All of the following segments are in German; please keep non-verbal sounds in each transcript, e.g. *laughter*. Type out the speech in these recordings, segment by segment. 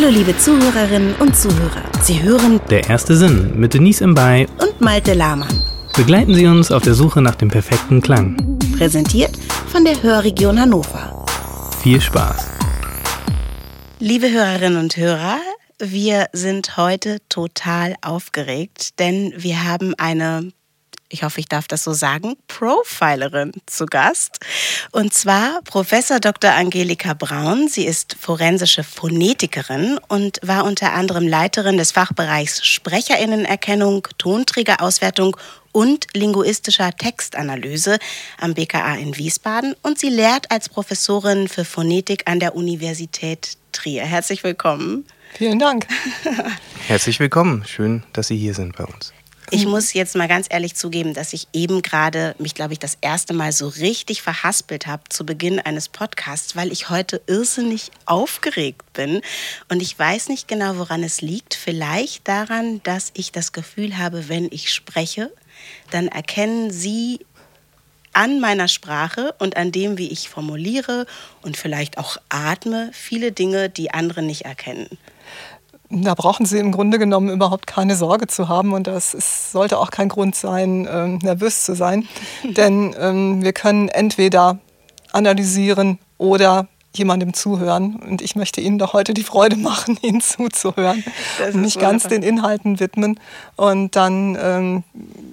Hallo liebe Zuhörerinnen und Zuhörer. Sie hören Der erste Sinn mit Denise Imbay. und Malte Lahmann. Begleiten Sie uns auf der Suche nach dem perfekten Klang. Präsentiert von der Hörregion Hannover. Viel Spaß. Liebe Hörerinnen und Hörer, wir sind heute total aufgeregt, denn wir haben eine, ich hoffe, ich darf das so sagen, Profilerin zu Gast. Und zwar Professor Dr. Angelika Braun. Sie ist forensische Phonetikerin und war unter anderem Leiterin des Fachbereichs Sprecherinnenerkennung, Tonträgerauswertung und linguistischer Textanalyse am BKA in Wiesbaden und sie lehrt als Professorin für Phonetik an der Universität Trier. Herzlich willkommen. Vielen Dank. *laughs* Herzlich willkommen. Schön, dass Sie hier sind bei uns. Ich muss jetzt mal ganz ehrlich zugeben, dass ich eben gerade mich, glaube ich, das erste Mal so richtig verhaspelt habe zu Beginn eines Podcasts, weil ich heute irrsinnig aufgeregt bin. Und ich weiß nicht genau, woran es liegt. Vielleicht daran, dass ich das Gefühl habe, wenn ich spreche, dann erkennen Sie an meiner Sprache und an dem, wie ich formuliere und vielleicht auch atme, viele Dinge, die andere nicht erkennen. Da brauchen Sie im Grunde genommen überhaupt keine Sorge zu haben und das ist, sollte auch kein Grund sein, ähm, nervös zu sein. *laughs* Denn ähm, wir können entweder analysieren oder jemandem zuhören. Und ich möchte Ihnen doch heute die Freude machen, *laughs* Ihnen zuzuhören und mich ganz wunderbar. den Inhalten widmen. Und dann ähm,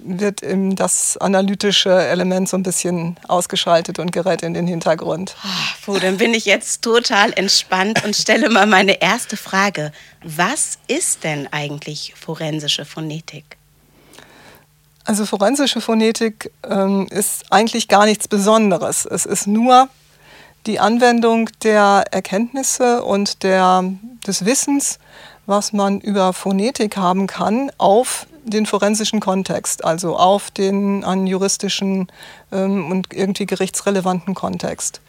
wird eben das analytische Element so ein bisschen ausgeschaltet und gerät in den Hintergrund. Puh, dann bin ich jetzt total entspannt und stelle mal meine erste Frage. Was ist denn eigentlich forensische Phonetik? Also forensische Phonetik ähm, ist eigentlich gar nichts Besonderes. Es ist nur die Anwendung der Erkenntnisse und der, des Wissens, was man über Phonetik haben kann, auf den forensischen Kontext, also auf den an juristischen ähm, und irgendwie gerichtsrelevanten Kontext.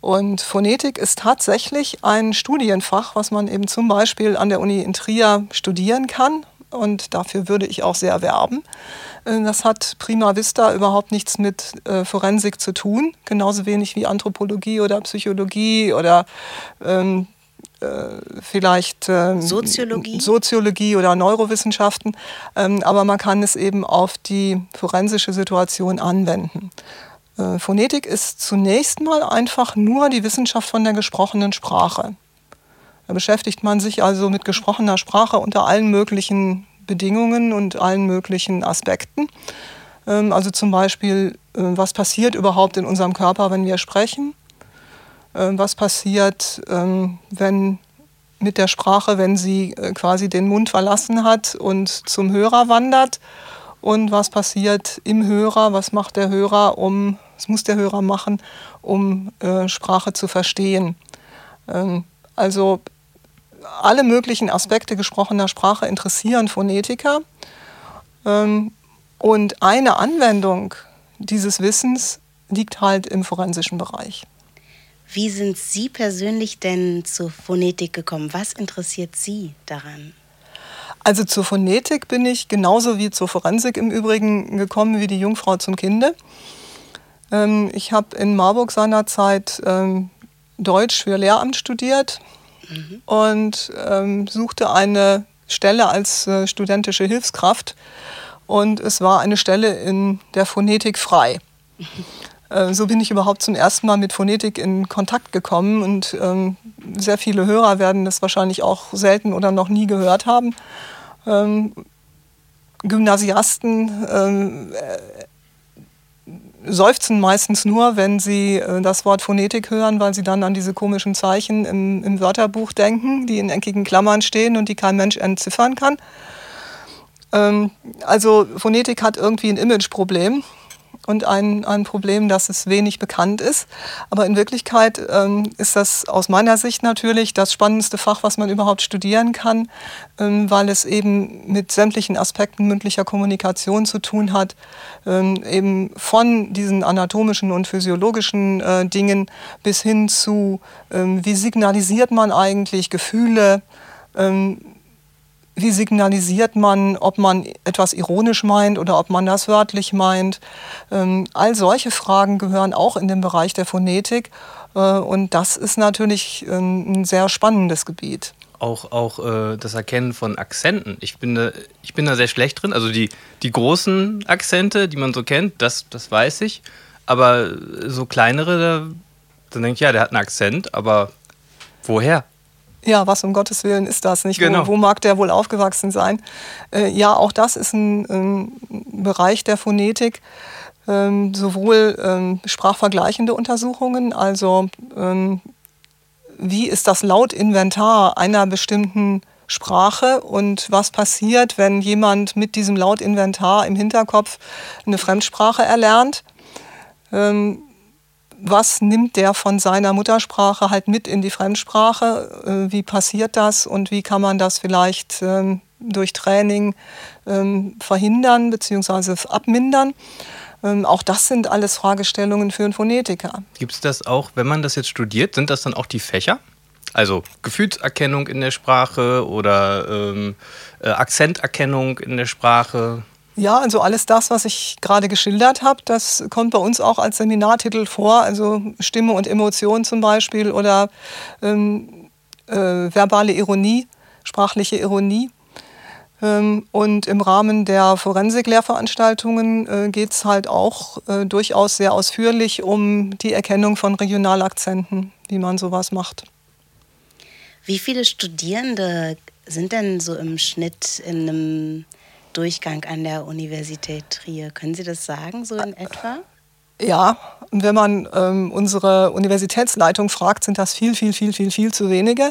Und Phonetik ist tatsächlich ein Studienfach, was man eben zum Beispiel an der Uni in Trier studieren kann. Und dafür würde ich auch sehr werben. Äh, Das hat prima vista überhaupt nichts mit äh, Forensik zu tun, genauso wenig wie Anthropologie oder Psychologie oder ähm, äh, vielleicht ähm, Soziologie? Soziologie oder Neurowissenschaften. Ähm, aber man kann es eben auf die forensische Situation anwenden. Äh, Phonetik ist zunächst mal einfach nur die Wissenschaft von der gesprochenen Sprache. Da beschäftigt man sich also mit gesprochener Sprache unter allen möglichen Bedingungen und allen möglichen Aspekten. Ähm, Also zum Beispiel, äh, was passiert überhaupt in unserem Körper, wenn wir sprechen? Ähm, Was passiert, ähm, wenn mit der Sprache, wenn sie äh, quasi den Mund verlassen hat und zum Hörer wandert? Und was passiert im Hörer? Was macht der Hörer, um, was muss der Hörer machen, um äh, Sprache zu verstehen? Also alle möglichen Aspekte gesprochener Sprache interessieren Phonetiker. Ähm, Und eine Anwendung dieses Wissens liegt halt im forensischen Bereich. Wie sind Sie persönlich denn zur Phonetik gekommen? Was interessiert Sie daran? Also zur Phonetik bin ich genauso wie zur Forensik im Übrigen gekommen wie die Jungfrau zum Kinde. Ähm, Ich habe in Marburg seinerzeit ähm, Deutsch für Lehramt studiert und ähm, suchte eine Stelle als äh, studentische Hilfskraft. Und es war eine Stelle in der Phonetik frei. *laughs* Äh, So bin ich überhaupt zum ersten Mal mit Phonetik in Kontakt gekommen und ähm, sehr viele Hörer werden das wahrscheinlich auch selten oder noch nie gehört haben. Ähm, Gymnasiasten äh, seufzen meistens nur, wenn sie äh, das Wort Phonetik hören, weil sie dann an diese komischen Zeichen im, im Wörterbuch denken, die in eckigen Klammern stehen und die kein Mensch entziffern kann. Ähm, also Phonetik hat irgendwie ein Imageproblem und ein, ein Problem, dass es wenig bekannt ist. Aber in Wirklichkeit ähm, ist das aus meiner Sicht natürlich das spannendste Fach, was man überhaupt studieren kann, ähm, weil es eben mit sämtlichen Aspekten mündlicher Kommunikation zu tun hat, ähm, eben von diesen anatomischen und physiologischen äh, Dingen bis hin zu, ähm, wie signalisiert man eigentlich Gefühle, ähm, wie signalisiert man, ob man etwas ironisch meint oder ob man das wörtlich meint. Ähm, all solche Fragen gehören auch in den Bereich der Phonetik. Äh, und das ist natürlich ähm, ein sehr spannendes Gebiet. auch, auch äh, das Erkennen von Akzenten. Ich bin, da, ich bin da sehr schlecht drin. Also die, die großen Akzente, die man so kennt, das, das weiß ich. Aber so kleinere, da, dann denke ich, ja, der hat einen Akzent, aber woher? Ja, was um Gottes Willen ist das nicht? Genau. Wo, wo mag der wohl aufgewachsen sein? Äh, ja, auch das ist ein, ein Bereich der Phonetik. Ähm, sowohl ähm, sprachvergleichende Untersuchungen, also ähm, wie ist das Lautinventar einer bestimmten Sprache und was passiert, wenn jemand mit diesem Lautinventar im Hinterkopf eine Fremdsprache erlernt. Ähm, was nimmt der von seiner Muttersprache halt mit in die Fremdsprache? Äh, wie passiert das und wie kann man das vielleicht ähm, durch Training ähm, verhindern bzw. abmindern? Ähm, auch das sind alles Fragestellungen für einen Phonetiker. Gibt es das auch, wenn man das jetzt studiert, sind das dann auch die Fächer? Also Gefühlserkennung in der Sprache oder ähm, äh, Akzenterkennung in der Sprache? Ja, also alles das, was ich gerade geschildert habe, das kommt bei uns auch als Seminartitel vor. Also Stimme und Emotion zum Beispiel oder ähm, äh, verbale Ironie, sprachliche Ironie. Ähm, und im Rahmen der Forensik-Lehrveranstaltungen äh, geht es halt auch äh, durchaus sehr ausführlich um die Erkennung von Regionalakzenten, wie man sowas macht. Wie viele Studierende sind denn so im Schnitt in einem Durchgang an der Universität Trier? Können Sie das sagen, so in etwa? Ja, wenn man ähm, unsere Universitätsleitung fragt, sind das viel, viel, viel, viel, viel zu wenige.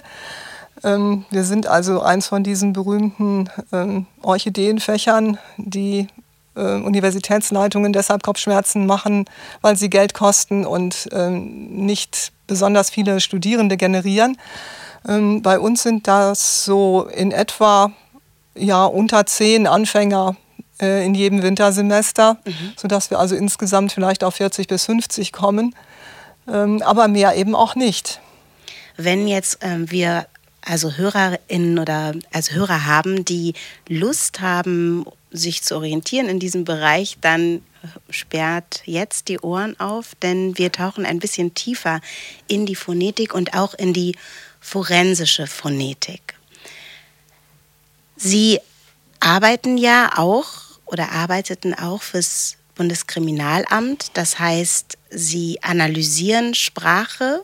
Ähm, wir sind also eins von diesen berühmten ähm, Orchideenfächern, die äh, Universitätsleitungen deshalb Kopfschmerzen machen, weil sie Geld kosten und ähm, nicht besonders viele Studierende generieren. Ähm, bei uns sind das so in etwa ja, unter zehn Anfänger äh, in jedem Wintersemester, mhm. sodass wir also insgesamt vielleicht auf 40 bis 50 kommen, ähm, aber mehr eben auch nicht. Wenn jetzt ähm, wir also HörerInnen oder als Hörer haben, die Lust haben, sich zu orientieren in diesem Bereich, dann sperrt jetzt die Ohren auf, denn wir tauchen ein bisschen tiefer in die Phonetik und auch in die forensische Phonetik. Sie arbeiten ja auch oder arbeiteten auch fürs Bundeskriminalamt. Das heißt, Sie analysieren Sprache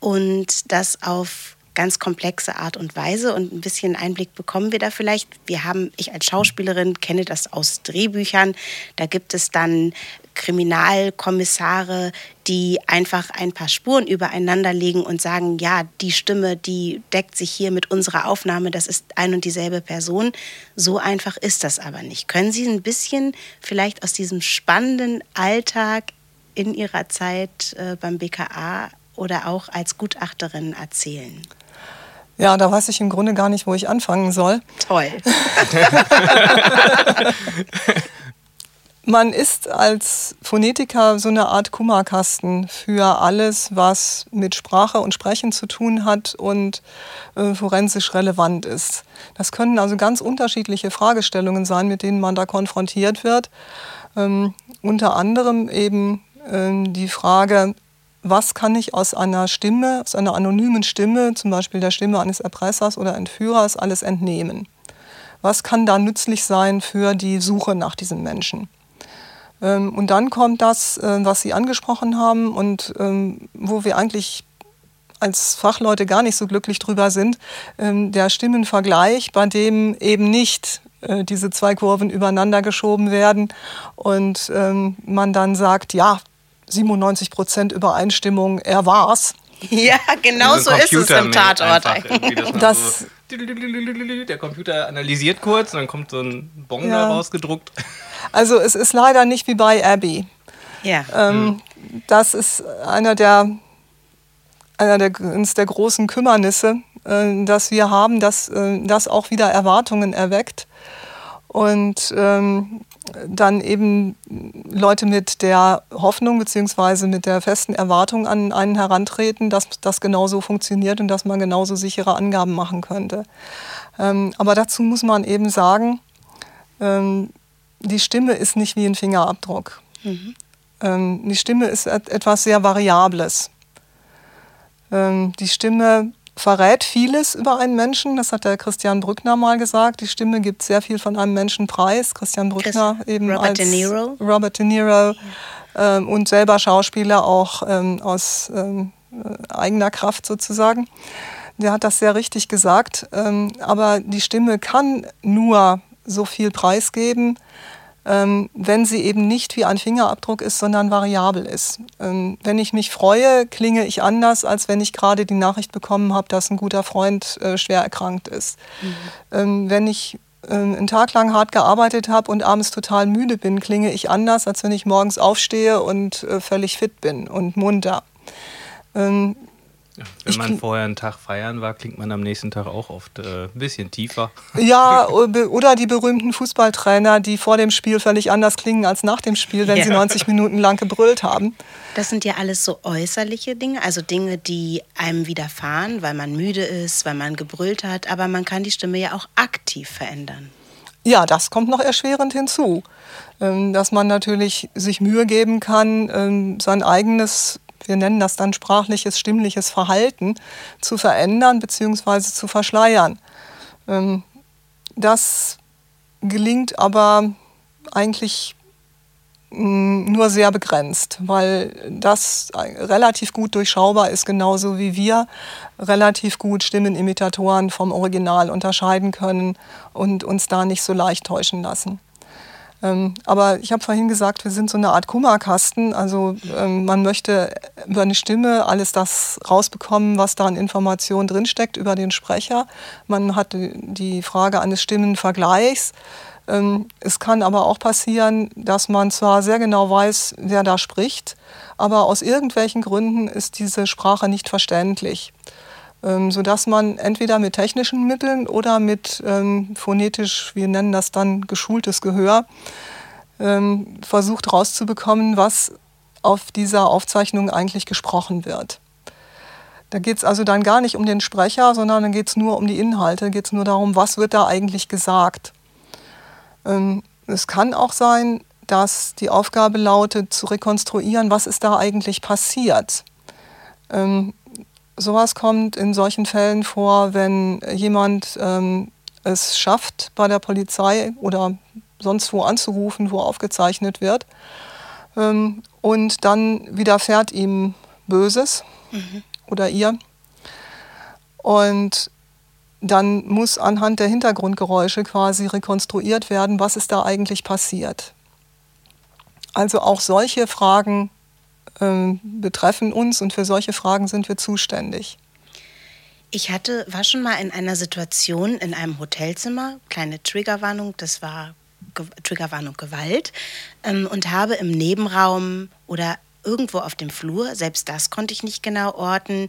und das auf ganz komplexe Art und Weise und ein bisschen Einblick bekommen wir da vielleicht. Wir haben, ich als Schauspielerin kenne das aus Drehbüchern, da gibt es dann Kriminalkommissare, die einfach ein paar Spuren übereinander legen und sagen, ja, die Stimme, die deckt sich hier mit unserer Aufnahme, das ist ein und dieselbe Person. So einfach ist das aber nicht. Können Sie ein bisschen vielleicht aus diesem spannenden Alltag in Ihrer Zeit äh, beim BKA oder auch als Gutachterin erzählen? Ja, da weiß ich im Grunde gar nicht, wo ich anfangen soll. Toll. *laughs* *laughs* Man ist als Phonetiker so eine Art Kummerkasten für alles, was mit Sprache und Sprechen zu tun hat und äh, forensisch relevant ist. Das können also ganz unterschiedliche Fragestellungen sein, mit denen man da konfrontiert wird. Ähm, unter anderem eben ähm, die Frage, was kann ich aus einer Stimme, aus einer anonymen Stimme, zum Beispiel der Stimme eines Erpressers oder Entführers, alles entnehmen? Was kann da nützlich sein für die Suche nach diesem Menschen? Ähm, und dann kommt das, äh, was Sie angesprochen haben und ähm, wo wir eigentlich als Fachleute gar nicht so glücklich drüber sind, ähm, der Stimmenvergleich, bei dem eben nicht äh, diese zwei Kurven übereinander geschoben werden und man dann sagt, ja, 97 Prozent Übereinstimmung, er war's. Ja, genau so ist es im Tatort. Das, so der Computer analysiert kurz und dann kommt so ein Bon ja. da rausgedruckt. Also es ist leider nicht wie bei Abby. Ja. Ähm, mhm. Das ist einer der, einer der, der großen Kümmernisse, äh, dass wir haben, dass äh, das auch wieder Erwartungen erweckt. Und ähm, dann eben Leute mit der Hoffnung bzw. mit der festen Erwartung an einen herantreten, dass das genauso funktioniert und dass man genauso sichere Angaben machen könnte. Ähm, aber dazu muss man eben sagen, ähm, die Stimme ist nicht wie ein Fingerabdruck. Mhm. Ähm, die Stimme ist etwas sehr Variables. Ähm, die Stimme verrät vieles über einen Menschen. Das hat der Christian Brückner mal gesagt. Die Stimme gibt sehr viel von einem Menschen preis. Christian Brückner Chris, eben Robert als De Niro. Robert De Niro ähm, und selber Schauspieler auch ähm, aus ähm, äh, eigener Kraft sozusagen. Der hat das sehr richtig gesagt. Ähm, aber die Stimme kann nur so viel preisgeben, wenn sie eben nicht wie ein Fingerabdruck ist, sondern variabel ist. Ähm, wenn ich mich freue, klinge ich anders, als wenn ich gerade die Nachricht bekommen habe, dass ein guter Freund äh, schwer erkrankt ist. Mhm. Ähm, wenn ich ähm, einen Tag lang hart gearbeitet habe und abends total müde bin, klinge ich anders, als wenn ich morgens aufstehe und äh, völlig fit bin und munter. Wenn man vorher einen Tag feiern war, klingt man am nächsten Tag auch oft äh, ein bisschen tiefer. Ja, *laughs* oder die berühmten Fußballtrainer, die vor dem Spiel völlig anders klingen als nach dem Spiel, wenn ja. sie 90 Minuten lang gebrüllt haben. Das sind ja alles so äußerliche Dinge, also Dinge, die einem widerfahren, weil man müde ist, weil man gebrüllt hat, aber man kann die Stimme ja auch aktiv verändern. Ja, das kommt noch erschwerend hinzu, ähm, dass man natürlich sich Mühe geben kann, ähm, sein eigenes wir nennen das dann sprachliches, stimmliches Verhalten, zu verändern bzw. zu verschleiern. Ähm, das gelingt aber eigentlich mm, nur sehr begrenzt, weil das relativ gut durchschaubar ist, genauso wie wir relativ gut Stimmenimitatoren vom Original unterscheiden können und uns da nicht so leicht täuschen lassen. Ähm, aber ich habe vorhin gesagt, wir sind so eine Art Kummerkasten. Also ähm, man möchte über eine Stimme alles das rausbekommen, was da an Informationen drinsteckt über den Sprecher. Man hat die Frage eines Stimmenvergleichs. Ähm, es kann aber auch passieren, dass man zwar sehr genau weiß, wer da spricht, aber aus irgendwelchen Gründen ist diese Sprache nicht verständlich. Ähm, sodass man entweder mit technischen Mitteln oder mit ähm, phonetisch, wir nennen das dann geschultes Gehör, ähm, versucht rauszubekommen, was auf dieser Aufzeichnung eigentlich gesprochen wird. Da geht es also dann gar nicht um den Sprecher, sondern dann geht es nur um die Inhalte, geht es nur darum, was wird da eigentlich gesagt. Ähm, es kann auch sein, dass die Aufgabe lautet, zu rekonstruieren, was ist da eigentlich passiert. Sowas kommt in solchen Fällen vor, wenn jemand ähm, es schafft, bei der Polizei oder sonst wo anzurufen, wo aufgezeichnet wird. Ähm, und dann widerfährt ihm Böses mhm. oder ihr. Und dann muss anhand der Hintergrundgeräusche quasi rekonstruiert werden, was ist da eigentlich passiert. Also auch solche Fragen betreffen uns und für solche Fragen sind wir zuständig. Ich hatte, war schon mal in einer Situation in einem Hotelzimmer, kleine Triggerwarnung, das war Ge Triggerwarnung Gewalt, ähm, und habe im Nebenraum oder irgendwo auf dem Flur, selbst das konnte ich nicht genau orten,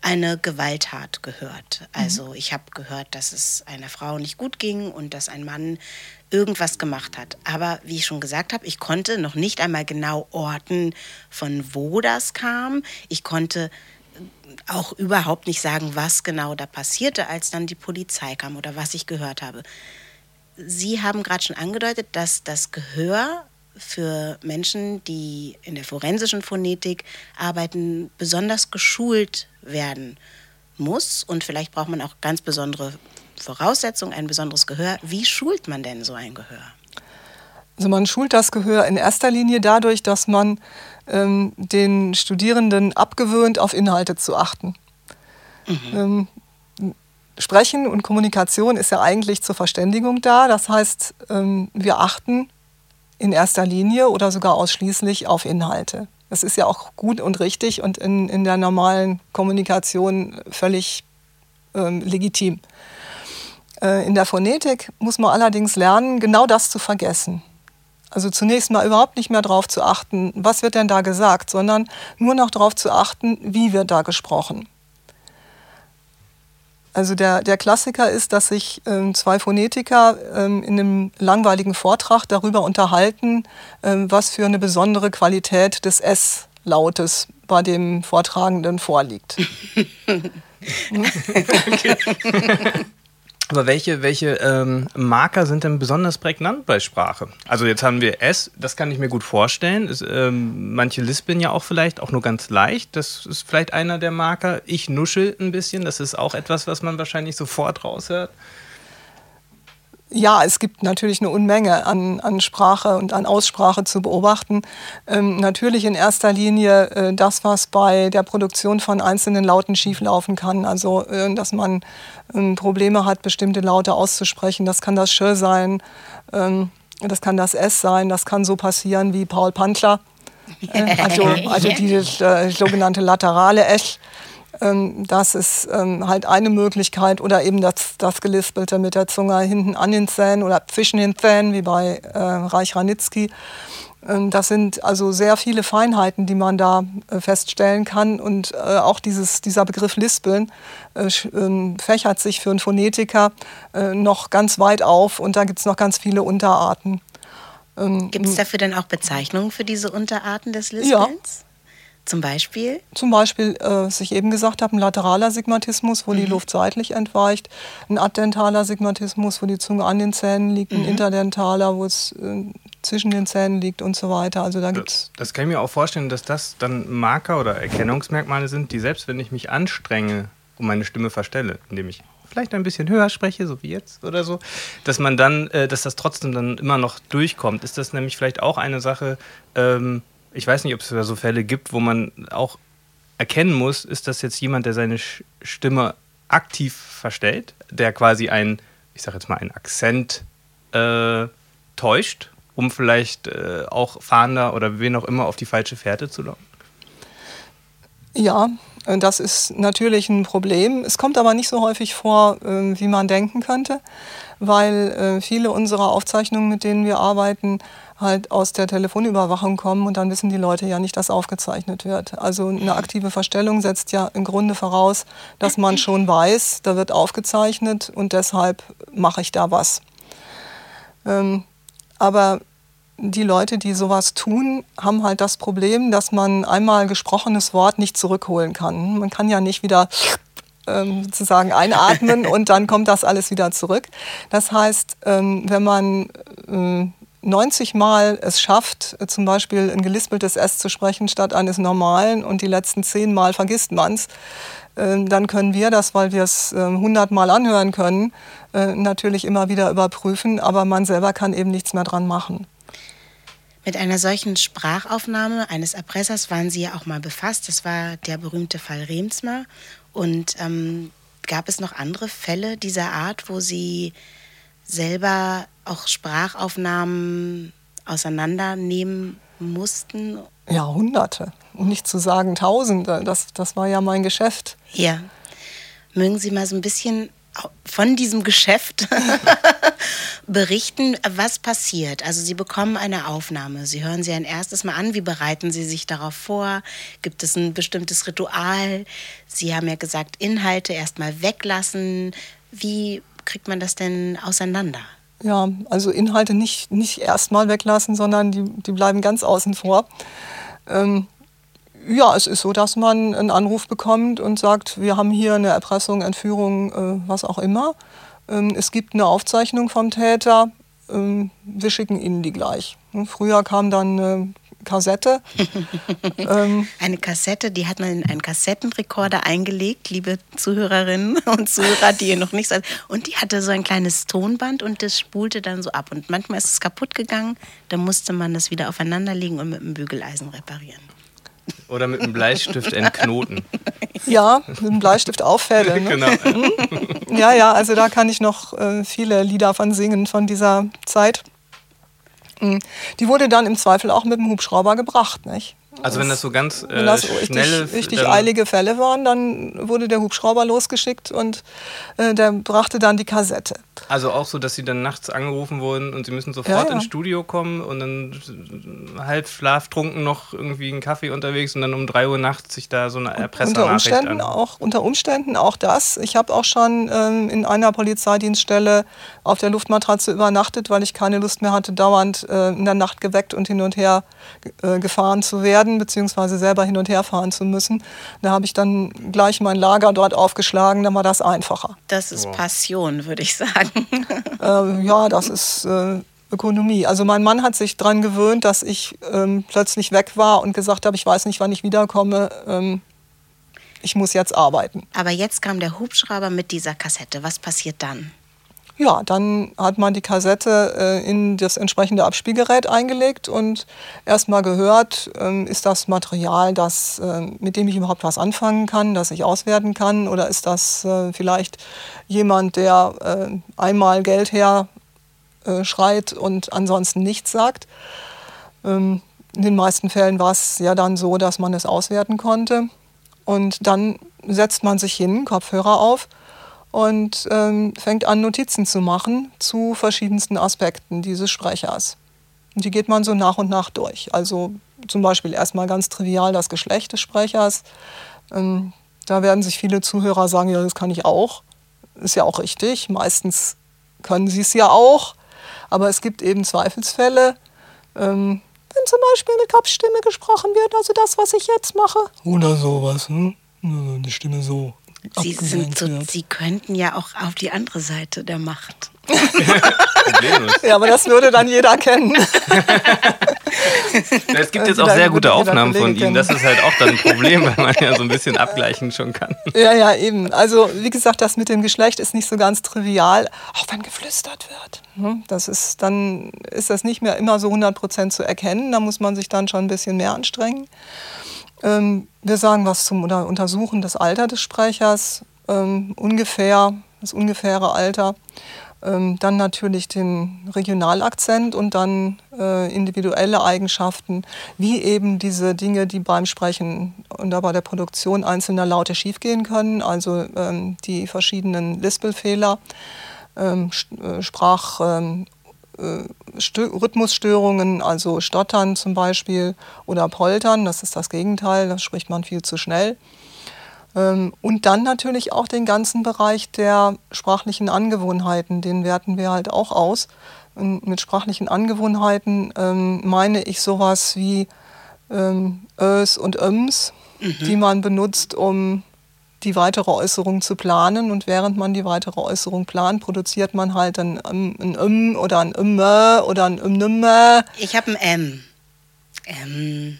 eine Gewalttat gehört. Also mhm. ich habe gehört, dass es einer Frau nicht gut ging und dass ein Mann irgendwas gemacht hat. Aber wie ich schon gesagt habe, ich konnte noch nicht einmal genau orten, von wo das kam. Ich konnte auch überhaupt nicht sagen, was genau da passierte, als dann die Polizei kam oder was ich gehört habe. Sie haben gerade schon angedeutet, dass das Gehör für Menschen, die in der forensischen Phonetik arbeiten, besonders geschult werden muss. Und vielleicht braucht man auch ganz besondere Voraussetzung, ein besonderes Gehör. Wie schult man denn so ein Gehör? Also man schult das Gehör in erster Linie dadurch, dass man ähm, den Studierenden abgewöhnt, auf Inhalte zu achten. Mhm. Ähm, Sprechen und Kommunikation ist ja eigentlich zur Verständigung da. Das heißt, ähm, wir achten in erster Linie oder sogar ausschließlich auf Inhalte. Das ist ja auch gut und richtig und in, in der normalen Kommunikation völlig ähm, legitim. Äh, in der Phonetik muss man allerdings lernen, genau das zu vergessen. Also zunächst mal überhaupt nicht mehr darauf zu achten, was wird denn da gesagt, sondern nur noch darauf zu achten, wie wird da gesprochen. Also der, der Klassiker ist, dass sich ähm, zwei Phonetiker ähm, in einem langweiligen Vortrag darüber unterhalten, ähm, was für eine besondere Qualität des S-Lautes bei dem Vortragenden vorliegt. *laughs* Aber welche, welche ähm, Marker sind denn besonders prägnant bei Sprache? Also jetzt haben wir S, das kann ich mir gut vorstellen. Ist, ähm, manche lispeln ja auch vielleicht, auch nur ganz leicht. Das ist vielleicht einer der Marker. Ich nuschel ein bisschen, das ist auch etwas, was man wahrscheinlich sofort raushört. Ja, es gibt natürlich eine Unmenge an, an Sprache und an Aussprache zu beobachten. Ähm, natürlich in erster Linie äh, das, was bei der Produktion von einzelnen Lauten schieflaufen kann. Also, äh, dass man äh, Probleme hat, bestimmte Laute auszusprechen. Das kann das Sch sein, ähm, das kann das S sein, das kann so passieren wie Paul Pantler. Äh, also, *laughs* also dieses äh, sogenannte laterale S. Ähm, das ist ähm, halt eine Möglichkeit oder eben das, das Gelispelte mit der Zunge hinten an den Zähnen oder zwischen den Zähnen, wie bei äh, Reich Ranitzky. Ähm, das sind also sehr viele Feinheiten, die man da äh, feststellen kann. Und äh, auch dieses, dieser Begriff Lispeln äh, ähm, fächert sich für einen Phonetiker noch ganz weit auf und da gibt es noch ganz viele Unterarten. Ähm, gibt es dafür denn auch Bezeichnungen für diese Unterarten des Lispelns? Ja. Zum Beispiel? Zum Beispiel, äh, was ich eben gesagt habe, ein lateraler Sigmatismus, wo mhm. die Luft seitlich entweicht, ein addentaler Sigmatismus, wo die Zunge an den Zähnen liegt, mhm. ein interdentaler, wo es äh, zwischen den Zähnen liegt und so weiter. Also da gibt's das, das kann ich mir auch vorstellen, dass das dann Marker oder Erkennungsmerkmale sind, die selbst wenn ich mich anstrenge und meine Stimme verstelle, indem ich vielleicht ein bisschen höher spreche, so wie jetzt oder so, dass man dann, äh, dass das trotzdem dann immer noch durchkommt. Ist das nämlich vielleicht auch eine Sache, ähm, ich weiß nicht, ob es da so Fälle gibt, wo man auch erkennen muss, ist das jetzt jemand, der seine Stimme aktiv verstellt, der quasi ein, ich sage jetzt mal, ein Akzent äh, täuscht, um vielleicht äh, auch Fahnder oder wen auch immer auf die falsche Fährte zu locken? Ja, das ist natürlich ein Problem. Es kommt aber nicht so häufig vor, äh, wie man denken könnte, weil äh, viele unserer Aufzeichnungen, mit denen wir arbeiten, halt aus der Telefonüberwachung kommen und dann wissen die Leute ja nicht, dass aufgezeichnet wird. Also eine aktive Verstellung setzt ja im Grunde voraus, dass man schon weiß, da wird aufgezeichnet und deshalb mache ich da was. Ähm, aber die Leute, die sowas tun, haben halt das Problem, dass man einmal gesprochenes Wort nicht zurückholen kann. Man kann ja nicht wieder ähm, sozusagen einatmen *laughs* und dann kommt das alles wieder zurück. Das heißt, ähm, wenn man äh, 90 Mal es schafft, zum Beispiel ein gelispeltes S zu sprechen statt eines normalen und die letzten 10 Mal vergisst man es, ähm, dann können wir das, weil wir es 100 ähm, Mal anhören können, äh, natürlich immer wieder überprüfen, aber man selber kann eben nichts mehr dran machen. Mit einer solchen Sprachaufnahme eines Erpressers waren Sie ja auch mal befasst. Das war der berühmte Fall Remsmar. Und ähm, gab es noch andere Fälle dieser Art, wo Sie selber auch Sprachaufnahmen auseinandernehmen mussten? Ja, hunderte. Um nicht zu sagen tausende. Das, das war ja mein Geschäft. Ja. Mögen Sie mal so ein bisschen von diesem Geschäft *laughs* berichten, was passiert. Also Sie bekommen eine Aufnahme. Sie hören sie ein erstes Mal an. Wie bereiten Sie sich darauf vor? Gibt es ein bestimmtes Ritual? Sie haben ja gesagt, Inhalte erstmal weglassen. Wie kriegt man das denn auseinander? Ja, also Inhalte nicht, nicht erstmal weglassen, sondern die, die bleiben ganz außen vor. Ähm, ja, es ist so, dass man einen Anruf bekommt und sagt, wir haben hier eine Erpressung, Entführung, äh, was auch immer. Ähm, es gibt eine Aufzeichnung vom Täter, ähm, wir schicken Ihnen die gleich. Früher kam dann eine Kassette. *laughs* ähm, eine Kassette, die hat man in einen Kassettenrekorder eingelegt, liebe Zuhörerinnen und Zuhörer, die ihr noch nicht seid. Und die hatte so ein kleines Tonband und das spulte dann so ab. Und manchmal ist es kaputt gegangen, da musste man das wieder aufeinanderlegen und mit einem Bügeleisen reparieren. Oder mit einem Bleistift entknoten. *laughs* Ja, mit einem Bleistift auffädeln. Ne? Genau. Mhm. Ja, ja, also da kann ich noch äh, viele Lieder von singen von dieser Zeit. Die wurde dann im Zweifel auch mit dem Hubschrauber gebracht, nicht? Also wenn das so ganz äh, wenn das schnelle, richtig, richtig eilige Fälle waren, dann wurde der Hubschrauber losgeschickt und äh, der brachte dann die Kassette. Also auch so, dass sie dann nachts angerufen wurden und sie müssen sofort ja, ja. ins Studio kommen und dann halb schlaftrunken noch irgendwie einen Kaffee unterwegs und dann um 3 Uhr nachts sich da so eine Erpressernachricht unter Umständen auch Unter Umständen auch das. Ich habe auch schon ähm, in einer Polizeidienststelle auf der Luftmatratze übernachtet, weil ich keine Lust mehr hatte, dauernd äh, in der Nacht geweckt und hin und her äh, gefahren zu werden werden, beziehungsweise selber hin und her fahren zu müssen. Da habe ich dann gleich mein Lager dort aufgeschlagen, dann war das einfacher. Das ist Passion, würde ich sagen. Äh, ja, das ist äh, Ökonomie. Also mein Mann hat sich daran gewöhnt, dass ich ähm, plötzlich weg war und gesagt habe, ich weiß nicht, wann ich wiederkomme. Ähm, ich muss jetzt arbeiten. Aber jetzt kam der Hubschrauber mit dieser Kassette. Was passiert dann? Ja, dann hat man die Kassette äh, in das entsprechende Abspielgerät eingelegt und erstmal gehört, äh, ist das Material, das, äh, mit dem ich überhaupt was anfangen kann, das ich auswerten kann, oder ist das äh, vielleicht jemand, der äh, einmal Geld her äh, schreit und ansonsten nichts sagt. Ähm, in den meisten Fällen war es ja dann so, dass man es auswerten konnte. Und dann setzt man sich hin, Kopfhörer auf und ähm, fängt an, Notizen zu machen zu verschiedensten Aspekten dieses Sprechers. Und die geht man so nach und nach durch. Also zum Beispiel erstmal ganz trivial das Geschlecht des Sprechers. Ähm, da werden sich viele Zuhörer sagen, ja, das kann ich auch. Ist ja auch richtig. Meistens können sie es ja auch. Aber es gibt eben Zweifelsfälle. Ähm, wenn zum Beispiel eine Kopfstimme gesprochen wird, also das, was ich jetzt mache. Oder sowas, hm? Eine Stimme so. Sie, sind so, Sie könnten ja auch auf die andere Seite der Macht. *laughs* ja, aber das würde dann jeder kennen. *laughs* es gibt jetzt auch sehr gute Aufnahmen von Ihnen. Das ist halt auch dann ein *laughs* Problem, weil man ja so ein bisschen abgleichen schon kann. Ja, ja, eben. Also wie gesagt, das mit dem Geschlecht ist nicht so ganz trivial, auch wenn geflüstert wird. Ne? Das ist, dann ist das nicht mehr immer so 100% zu erkennen. Da muss man sich dann schon ein bisschen mehr anstrengen. Ähm, wir sagen was zum oder untersuchen das Alter des Sprechers, ähm, ungefähr, das ungefähre Alter. Ähm, dann natürlich den Regionalakzent und dann äh, individuelle Eigenschaften, wie eben diese Dinge, die beim Sprechen und bei der Produktion einzelner Laute schiefgehen können, also die verschiedenen Lispelfehler, äh, Sprach- Rhythmusstörungen, also Stottern zum Beispiel oder Poltern, das ist das Gegenteil, da spricht man viel zu schnell. Ähm, und dann natürlich auch den ganzen Bereich der sprachlichen Angewohnheiten, den werten wir halt auch aus. Und mit sprachlichen Angewohnheiten ähm, meine ich sowas wie ähm, Ös und Öms, mhm. die man benutzt, um die weitere Äußerung zu planen. Und während man die weitere Äußerung plant, produziert man halt ein M, ein M oder ein M oder ein M. Ich habe ein M. M.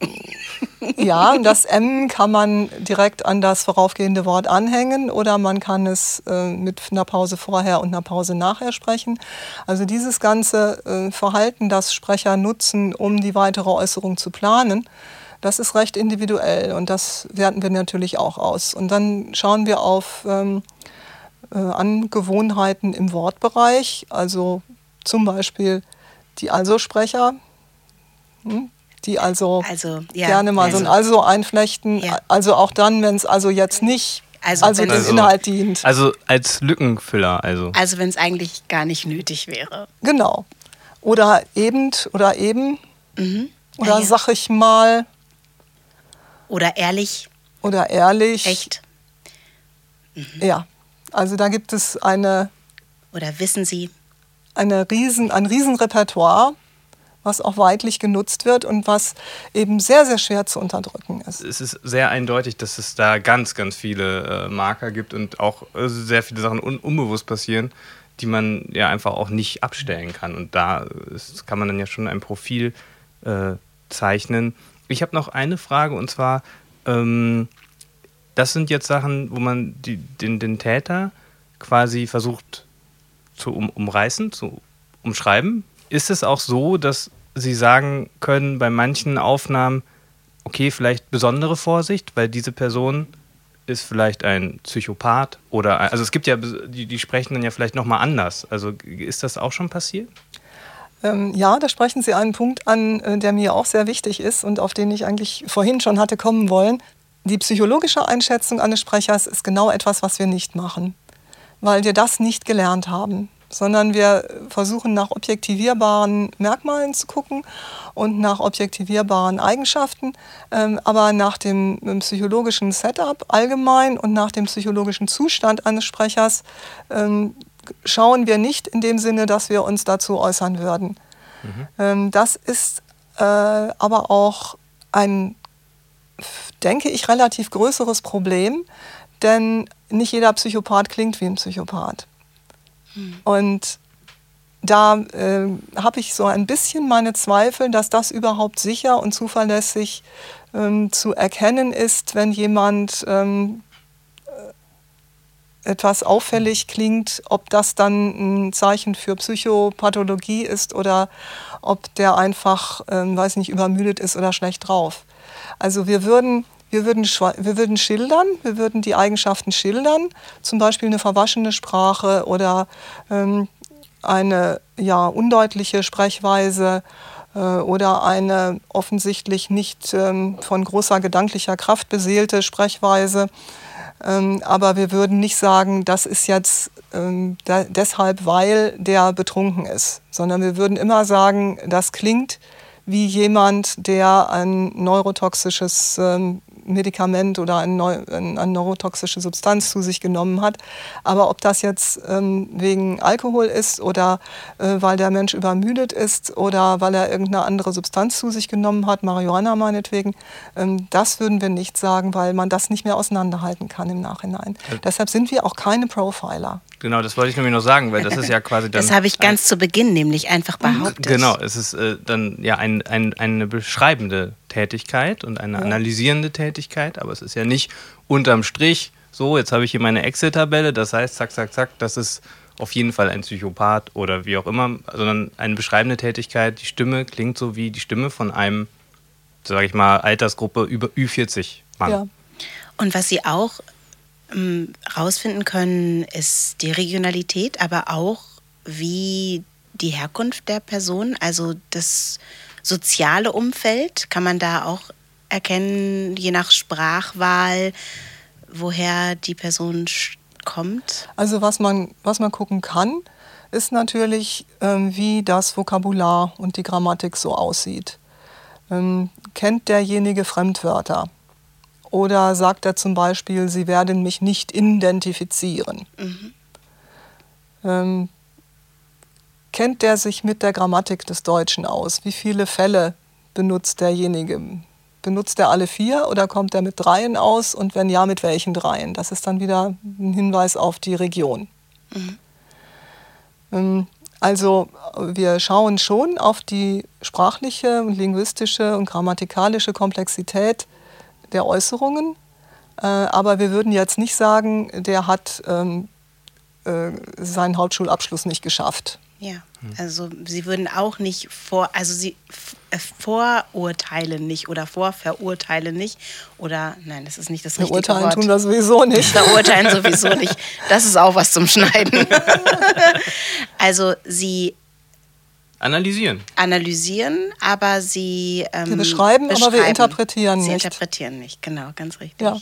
*laughs* Ja, das M kann man direkt an das voraufgehende Wort anhängen oder man kann es äh, mit einer Pause vorher und einer Pause nachher sprechen. Also dieses ganze äh, Verhalten, das Sprecher nutzen, um die weitere Äußerung zu planen, das ist recht individuell und das werten wir natürlich auch aus. Und dann schauen wir auf ähm, äh, Angewohnheiten im Wortbereich, also zum Beispiel die Also-Sprecher, hm, die also, also ja, gerne mal also, so ein Also einflechten. Ja. Also auch dann, wenn es also jetzt nicht also, also dem also, Inhalt dient. Also als Lückenfüller. Also, also wenn es eigentlich gar nicht nötig wäre. Genau. Oder eben oder eben. Mhm. Oder ja, sag ich mal. Oder ehrlich. Oder ehrlich. Echt. Mhm. Ja, also da gibt es eine. Oder wissen Sie? Eine riesen, ein Riesenrepertoire, was auch weitlich genutzt wird und was eben sehr, sehr schwer zu unterdrücken ist. Es ist sehr eindeutig, dass es da ganz, ganz viele äh, Marker gibt und auch äh, sehr viele Sachen un unbewusst passieren, die man ja einfach auch nicht abstellen kann. Und da ist, kann man dann ja schon ein Profil äh, zeichnen, ich habe noch eine Frage und zwar, ähm, das sind jetzt Sachen, wo man die, den, den Täter quasi versucht zu um, umreißen, zu umschreiben. Ist es auch so, dass Sie sagen können bei manchen Aufnahmen, okay, vielleicht besondere Vorsicht, weil diese Person ist vielleicht ein Psychopath oder also es gibt ja die, die sprechen dann ja vielleicht noch mal anders. Also ist das auch schon passiert? Ähm, ja, da sprechen Sie einen Punkt an, äh, der mir auch sehr wichtig ist und auf den ich eigentlich vorhin schon hatte kommen wollen. Die psychologische Einschätzung eines Sprechers ist genau etwas, was wir nicht machen, weil wir das nicht gelernt haben, sondern wir versuchen nach objektivierbaren Merkmalen zu gucken und nach objektivierbaren Eigenschaften, ähm, aber nach dem psychologischen Setup allgemein und nach dem psychologischen Zustand eines Sprechers ähm, schauen wir nicht in dem Sinne, dass wir uns dazu äußern würden. Mhm. Ähm, das ist äh, aber auch ein, denke ich, relativ größeres Problem, denn nicht jeder Psychopath klingt wie ein Psychopath. Hm. Und da äh, habe ich so ein bisschen meine Zweifel, dass das überhaupt sicher und zuverlässig ähm, zu erkennen ist, wenn jemand ähm, äh, etwas auffällig klingt, ob das dann ein Zeichen für Psychopathologie ist oder ob der einfach, ähm, weiß nicht, übermüdet ist oder schlecht drauf. Also wir würden wir würden, wir würden schildern, wir würden die Eigenschaften schildern, zum Beispiel eine verwaschene Sprache oder ähm, eine ja, undeutliche Sprechweise äh, oder eine offensichtlich nicht ähm, von großer gedanklicher Kraft beseelte Sprechweise. Ähm, aber wir würden nicht sagen, das ist jetzt ähm, deshalb, weil der betrunken ist, sondern wir würden immer sagen, das klingt wie jemand, der ein neurotoxisches ähm, Medikament oder eine, neu, eine neurotoxische Substanz zu sich genommen hat. Aber ob das jetzt ähm, wegen Alkohol ist oder äh, weil der Mensch übermüdet ist oder weil er irgendeine andere Substanz zu sich genommen hat, Marihuana meinetwegen, ähm, das würden wir nicht sagen, weil man das nicht mehr auseinanderhalten kann im Nachhinein. Ja. Deshalb sind wir auch keine Profiler. Genau, das wollte ich nämlich noch sagen, weil das ist ja *laughs* quasi dann. Das habe ich ganz zu Beginn nämlich einfach behauptet. Genau, es ist äh, dann ja ein, ein, eine beschreibende Tätigkeit und eine ja. analysierende Tätigkeit, aber es ist ja nicht unterm Strich so, jetzt habe ich hier meine Excel-Tabelle, das heißt, zack, zack, zack, das ist auf jeden Fall ein Psychopath oder wie auch immer, sondern eine beschreibende Tätigkeit. Die Stimme klingt so wie die Stimme von einem, sage ich mal, Altersgruppe über Ü40 Mann. Ja. Und was Sie auch ähm, rausfinden können, ist die Regionalität, aber auch wie die Herkunft der Person, also das soziale Umfeld, kann man da auch erkennen, je nach Sprachwahl, woher die Person kommt? Also was man, was man gucken kann, ist natürlich, ähm, wie das Vokabular und die Grammatik so aussieht. Ähm, kennt derjenige Fremdwörter? Oder sagt er zum Beispiel, Sie werden mich nicht identifizieren? Mhm. Ähm, kennt der sich mit der Grammatik des Deutschen aus? Wie viele Fälle benutzt derjenige? Benutzt er alle vier oder kommt er mit dreien aus? Und wenn ja, mit welchen dreien? Das ist dann wieder ein Hinweis auf die Region. Mhm. Ähm, also wir schauen schon auf die sprachliche, linguistische und grammatikalische Komplexität der Äußerungen. Äh, aber wir würden jetzt nicht sagen, der hat ähm, äh, seinen Hauptschulabschluss nicht geschafft. Ja, also Sie würden auch nicht vor, also Sie äh, vorurteilen nicht oder vorverurteilen nicht oder nein, das ist nicht das richtige Verurteilen Wort. tun wir sowieso nicht. Verurteilen *laughs* sowieso nicht. Das ist auch was zum Schneiden. *laughs* also Sie Analysieren. Analysieren, aber sie. Ähm, wir beschreiben, beschreiben, aber wir interpretieren sie nicht. Sie interpretieren nicht, genau, ganz richtig. Ja.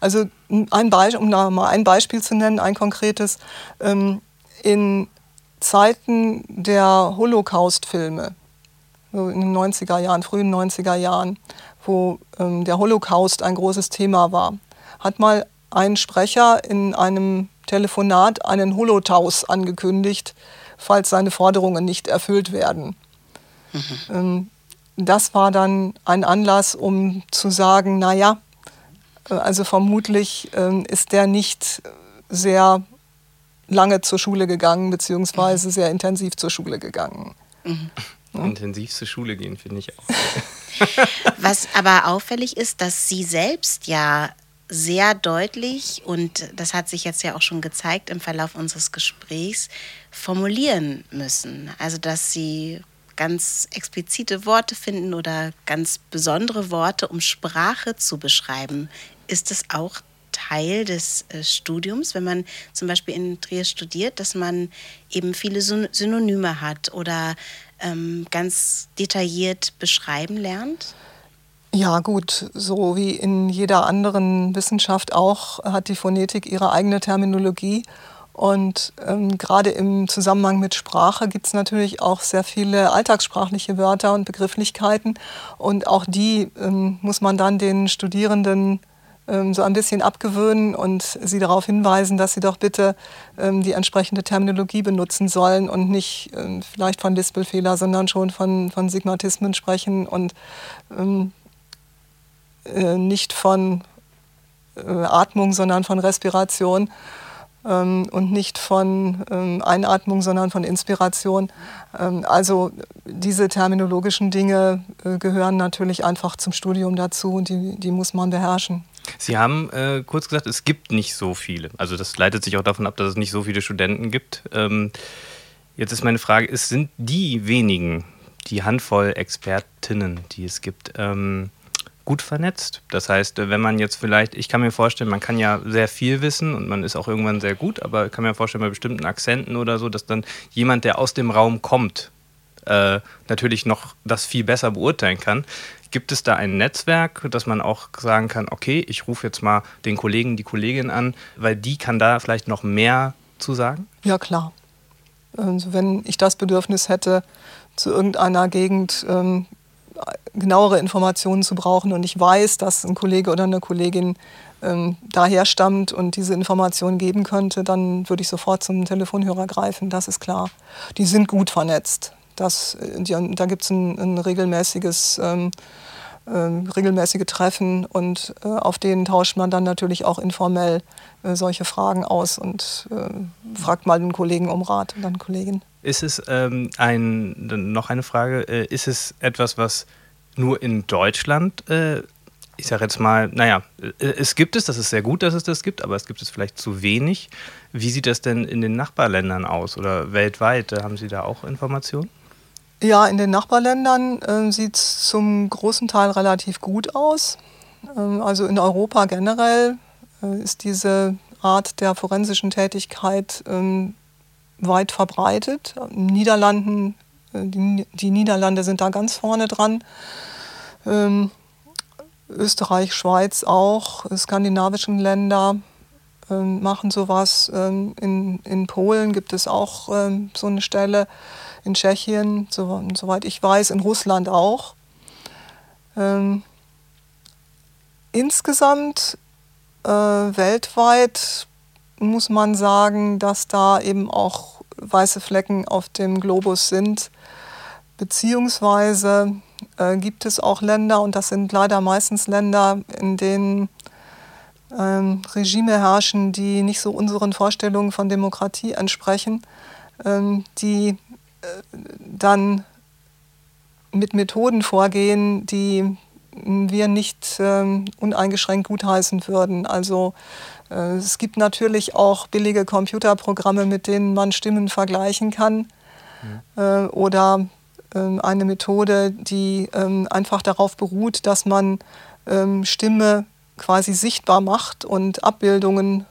Also, ein Beispiel, um da mal ein Beispiel zu nennen, ein konkretes. Ähm, in Zeiten der Holocaust-Filme, so in den 90er Jahren, frühen 90er Jahren, wo ähm, der Holocaust ein großes Thema war, hat mal ein Sprecher in einem Telefonat einen Holotaus angekündigt falls seine Forderungen nicht erfüllt werden. Mhm. Das war dann ein Anlass, um zu sagen, naja, äh, also vermutlich ähm, ist der nicht sehr lange zur Schule gegangen, beziehungsweise sehr intensiv zur Schule gegangen. Mhm. Ja. Intensiv zur Schule gehen, finde ich auch. *laughs* Was aber auffällig ist, dass Sie selbst ja sehr deutlich, und das hat sich jetzt ja auch schon gezeigt im Verlauf unseres Gesprächs, formulieren müssen. Also dass sie ganz explizite Worte finden oder ganz besondere Worte, um Sprache zu beschreiben. Ist es auch Teil des äh, Studiums, wenn man zum Beispiel in Trier studiert, dass man eben viele Synonyme hat oder ähm, ganz detailliert beschreiben lernt? Ja gut, so wie in jeder anderen Wissenschaft auch hat die Phonetik ihre eigene Terminologie. Und ähm, gerade im Zusammenhang mit Sprache gibt es natürlich auch sehr viele alltagssprachliche Wörter und Begrifflichkeiten. Und auch die ähm, muss man dann den Studierenden so ein bisschen abgewöhnen und sie darauf hinweisen, dass sie doch bitte ähm, die entsprechende Terminologie benutzen sollen und nicht ähm, vielleicht von Lispelfehler, sondern schon von, von Sigmatismen sprechen und ähm, äh, nicht von äh, Atmung, sondern von Respiration ähm, und nicht von ähm, Einatmung, sondern von Inspiration. Ähm, also diese terminologischen Dinge äh, gehören natürlich einfach zum Studium dazu und die, die muss man beherrschen. Sie haben äh, kurz gesagt, es gibt nicht so viele. Also das leitet sich auch davon ab, dass es nicht so viele Studenten gibt. Ähm, jetzt ist meine Frage, es sind die wenigen, die Handvoll Expertinnen, die es gibt, ähm, gut vernetzt. Das heißt, wenn man jetzt vielleicht, ich kann mir vorstellen, man kann ja sehr viel wissen und man ist auch irgendwann sehr gut, aber ich kann mir vorstellen, bei bestimmten Akzenten oder so, dass dann jemand, der aus dem Raum kommt, äh, natürlich noch das viel besser beurteilen kann. Gibt es da ein Netzwerk, dass man auch sagen kann, okay, ich rufe jetzt mal den Kollegen, die Kollegin an, weil die kann da vielleicht noch mehr zu sagen? Ja, klar. Also wenn ich das Bedürfnis hätte, zu irgendeiner Gegend ähm, genauere Informationen zu brauchen und ich weiß, dass ein Kollege oder eine Kollegin ähm, daher stammt und diese Informationen geben könnte, dann würde ich sofort zum Telefonhörer greifen, das ist klar. Die sind gut vernetzt. Das, äh, da gibt es ein, ein, regelmäßiges ähm, äh, regelmäßige Treffen und äh, auf denen tauscht man dann natürlich auch informell äh, solche Fragen aus und äh, fragt mal den Kollegen um Rat und dann Kollegin. Ist es ähm, ein, noch eine Frage, äh, ist es etwas, was nur in Deutschland, ich sage jetzt mal, naja, es gibt es, das ist sehr gut, dass es das gibt, aber es gibt es vielleicht zu wenig. Wie sieht das denn in den Nachbarländern aus oder weltweit? Haben Sie da auch Informationen? Ja, in den Nachbarländern äh, sieht es zum großen Teil relativ gut aus. Ähm, also in Europa generell äh, ist diese Art der forensischen Tätigkeit ähm, weit verbreitet. In Niederlanden, äh, die, die, Niederlande sind da ganz vorne dran. Ähm, Österreich, Schweiz auch, skandinavischen Länder ähm, machen sowas. Ähm, in, in Polen gibt es auch ähm, so eine Stelle, in Tschechien, so, soweit ich weiß, in Russland auch. Ähm, insgesamt äh, weltweit muss man sagen, dass da eben auch weiße Flecken auf dem Globus sind. Beziehungsweise äh, gibt es auch Länder, und das sind leider meistens Länder, in denen ähm, Regime herrschen, die nicht so unseren Vorstellungen von Demokratie entsprechen, ähm, die dann mit Methoden vorgehen, die wir nicht ähm, uneingeschränkt gutheißen würden. Also äh, es gibt natürlich auch billige Computerprogramme, mit denen man Stimmen vergleichen kann. Mhm. Oder ähm, eine Methode, die ähm, einfach darauf beruht, dass man Stimme quasi sichtbar macht und Abbildungen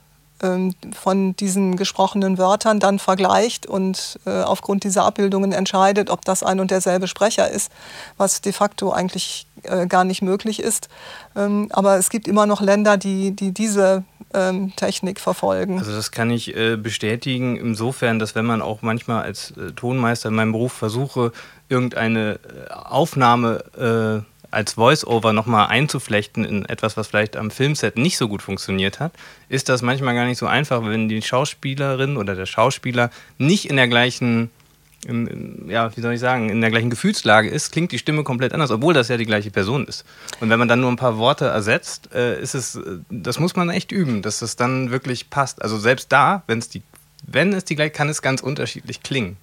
von diesen gesprochenen Wörtern dann vergleicht und äh, aufgrund dieser Abbildungen entscheidet, ob das ein und derselbe Sprecher ist, was de facto eigentlich äh, gar nicht möglich ist. aber es gibt immer noch Länder, die, die diese ähm, Technik verfolgen. Also das kann ich äh, bestätigen, insofern, dass wenn man auch manchmal als Tonmeister in meinem Beruf versuche, irgendeine Aufnahme als Voice-Over nochmal einzuflechten in etwas, was vielleicht am Filmset nicht so gut funktioniert hat, ist das manchmal gar nicht so einfach, wenn die Schauspielerin oder der Schauspieler nicht in der gleichen im, ja, wie soll ich sagen, in der gleichen Gefühlslage ist, klingt die Stimme komplett anders, obwohl das ja die gleiche Person ist. Und wenn man dann nur ein paar Worte ersetzt, äh, ist es, äh, das muss man echt üben, dass es dann wirklich passt. Also selbst da, wenn es die, wenn es die gleich, kann es ganz unterschiedlich klingen.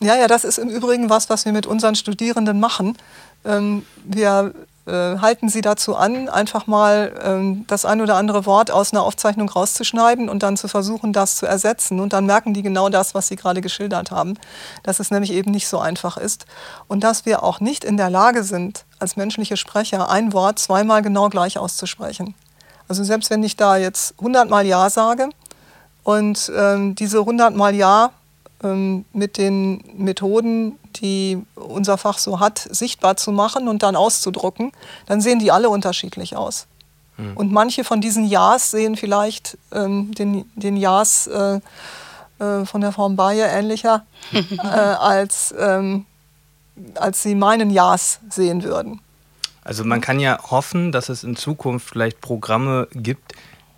Ja, ja, das ist im Übrigen was, was wir mit unseren Studierenden machen. Ähm, wir äh, halten Sie dazu an, einfach mal ähm, das ein oder andere Wort aus einer Aufzeichnung rauszuschneiden und dann zu versuchen, das zu ersetzen. Und dann merken die genau das, was Sie gerade geschildert haben, dass es nämlich eben nicht so einfach ist. Und dass wir auch nicht in der Lage sind, als menschliche Sprecher ein Wort zweimal genau gleich auszusprechen. Also selbst wenn ich da jetzt 100 Mal Ja sage und ähm, diese 100 Mal Ja mit den Methoden, die unser Fach so hat, sichtbar zu machen und dann auszudrucken, dann sehen die alle unterschiedlich aus. Mhm. Und manche von diesen Ja's sehen vielleicht ähm, den, den Ja's äh, äh, von der Form Bayer ähnlicher, *laughs* äh, als, ähm, als sie meinen Ja's sehen würden. Also man kann ja hoffen, dass es in Zukunft vielleicht Programme gibt,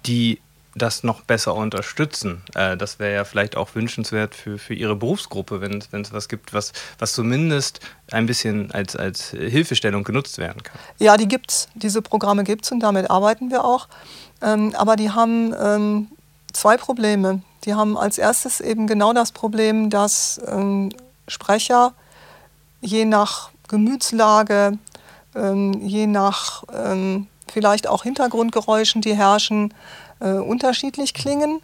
die das noch besser unterstützen. Äh, das wäre ja vielleicht auch wünschenswert für, für Ihre Berufsgruppe, wenn es was gibt, was, was zumindest ein bisschen als, als Hilfestellung genutzt werden kann. Ja, die gibt es. Diese Programme gibt es und damit arbeiten wir auch. Ähm, aber die haben ähm, zwei Probleme. Die haben als erstes eben genau das Problem, dass ähm, Sprecher je nach Gemütslage, je nach vielleicht auch Hintergrundgeräuschen, die herrschen, äh, unterschiedlich klingen.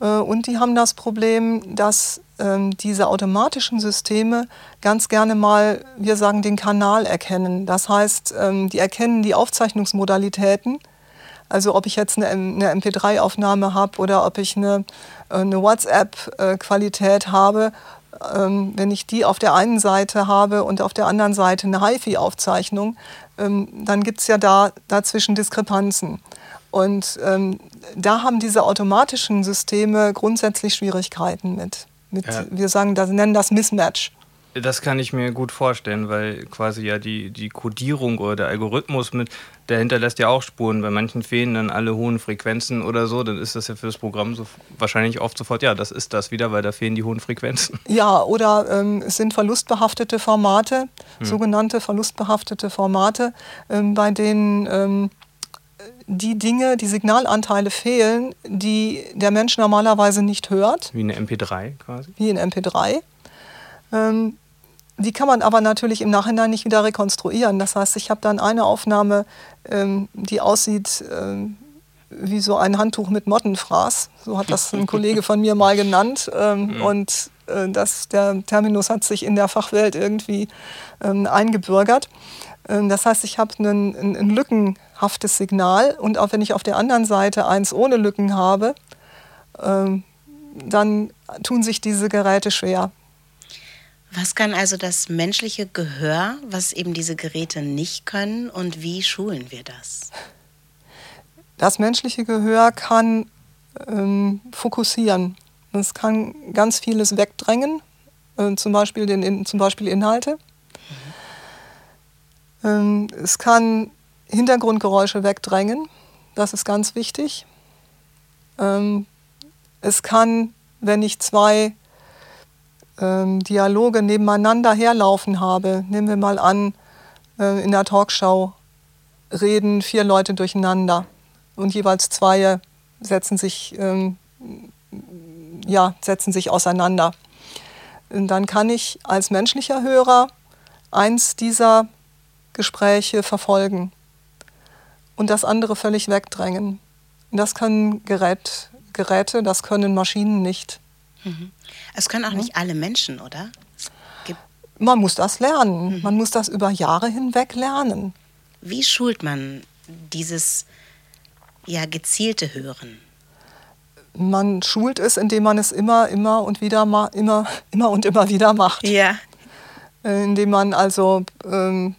Äh, und die haben das Problem, dass ähm, diese automatischen Systeme ganz gerne mal, wir sagen, den Kanal erkennen. Das heißt, ähm, die erkennen die Aufzeichnungsmodalitäten. Also ob ich jetzt eine, eine MP3-Aufnahme habe oder ob ich eine, äh, eine WhatsApp-Qualität habe ähm, wenn ich die auf der einen Seite habe und auf der anderen Seite eine HiFi-Aufzeichnung, ähm, dann gibt es ja da dazwischen Diskrepanzen. Und ähm, da haben diese automatischen Systeme grundsätzlich Schwierigkeiten mit. mit ja. Wir sagen, das, nennen das Mismatch. Das kann ich mir gut vorstellen, weil quasi ja die, die Codierung oder der Algorithmus mit, der hinterlässt ja auch Spuren. Bei manchen fehlen dann alle hohen Frequenzen oder so, dann ist das ja für das Programm so wahrscheinlich oft sofort, ja, das ist das wieder, weil da fehlen die hohen Frequenzen. *laughs* Ja, oder ähm, es sind verlustbehaftete Formate, hm. sogenannte verlustbehaftete Formate, ähm, bei denen ähm, die Dinge, die Signalanteile fehlen, die der Mensch normalerweise nicht hört. Wie eine MP3 quasi? Wie ein MP3. Ähm, die kann man aber natürlich im Nachhinein nicht wieder rekonstruieren. Das heißt, ich habe dann eine Aufnahme, ähm, die aussieht ähm, wie so ein Handtuch mit Mottenfraß. So hat das ein Kollege von mir mal genannt. Ähm. Und äh, das, der Terminus hat sich in der Fachwelt irgendwie ähm, eingebürgert. Ähm, das heißt, ich habe ein, ein, ein lückenhaftes Signal und auch wenn ich auf der anderen Seite eins ohne Lücken habe, ähm, dann tun sich diese Geräte schwer. Was kann also das menschliche Gehör, was eben diese Geräte nicht können und wie schulen wir das? Das menschliche Gehör kann ähm, fokussieren. Es kann ganz vieles wegdrängen, äh, zum, Beispiel den, in, zum Beispiel Inhalte. Mhm. Ähm, es kann Hintergrundgeräusche wegdrängen, das ist ganz wichtig. Ähm, es kann, wenn ich zwei ähm, Dialoge nebeneinander herlaufen habe. Nehmen wir mal an, äh, in der Talkshow reden vier Leute durcheinander und jeweils zwei setzen sich, ähm, ja, setzen sich auseinander. Und dann kann ich als menschlicher Hörer eins dieser Gespräche verfolgen und das andere völlig wegdrängen. Das können Gerät, Geräte, das können Maschinen nicht. Mhm. Es können auch nicht alle Menschen, oder? Man muss das lernen. Mhm. Man muss das über Jahre hinweg lernen. Wie schult man dieses ja, gezielte Hören? Man schult es, indem man es immer, immer und wieder immer, *laughs* immer und immer wieder macht. Ja. Äh, indem man also ähm,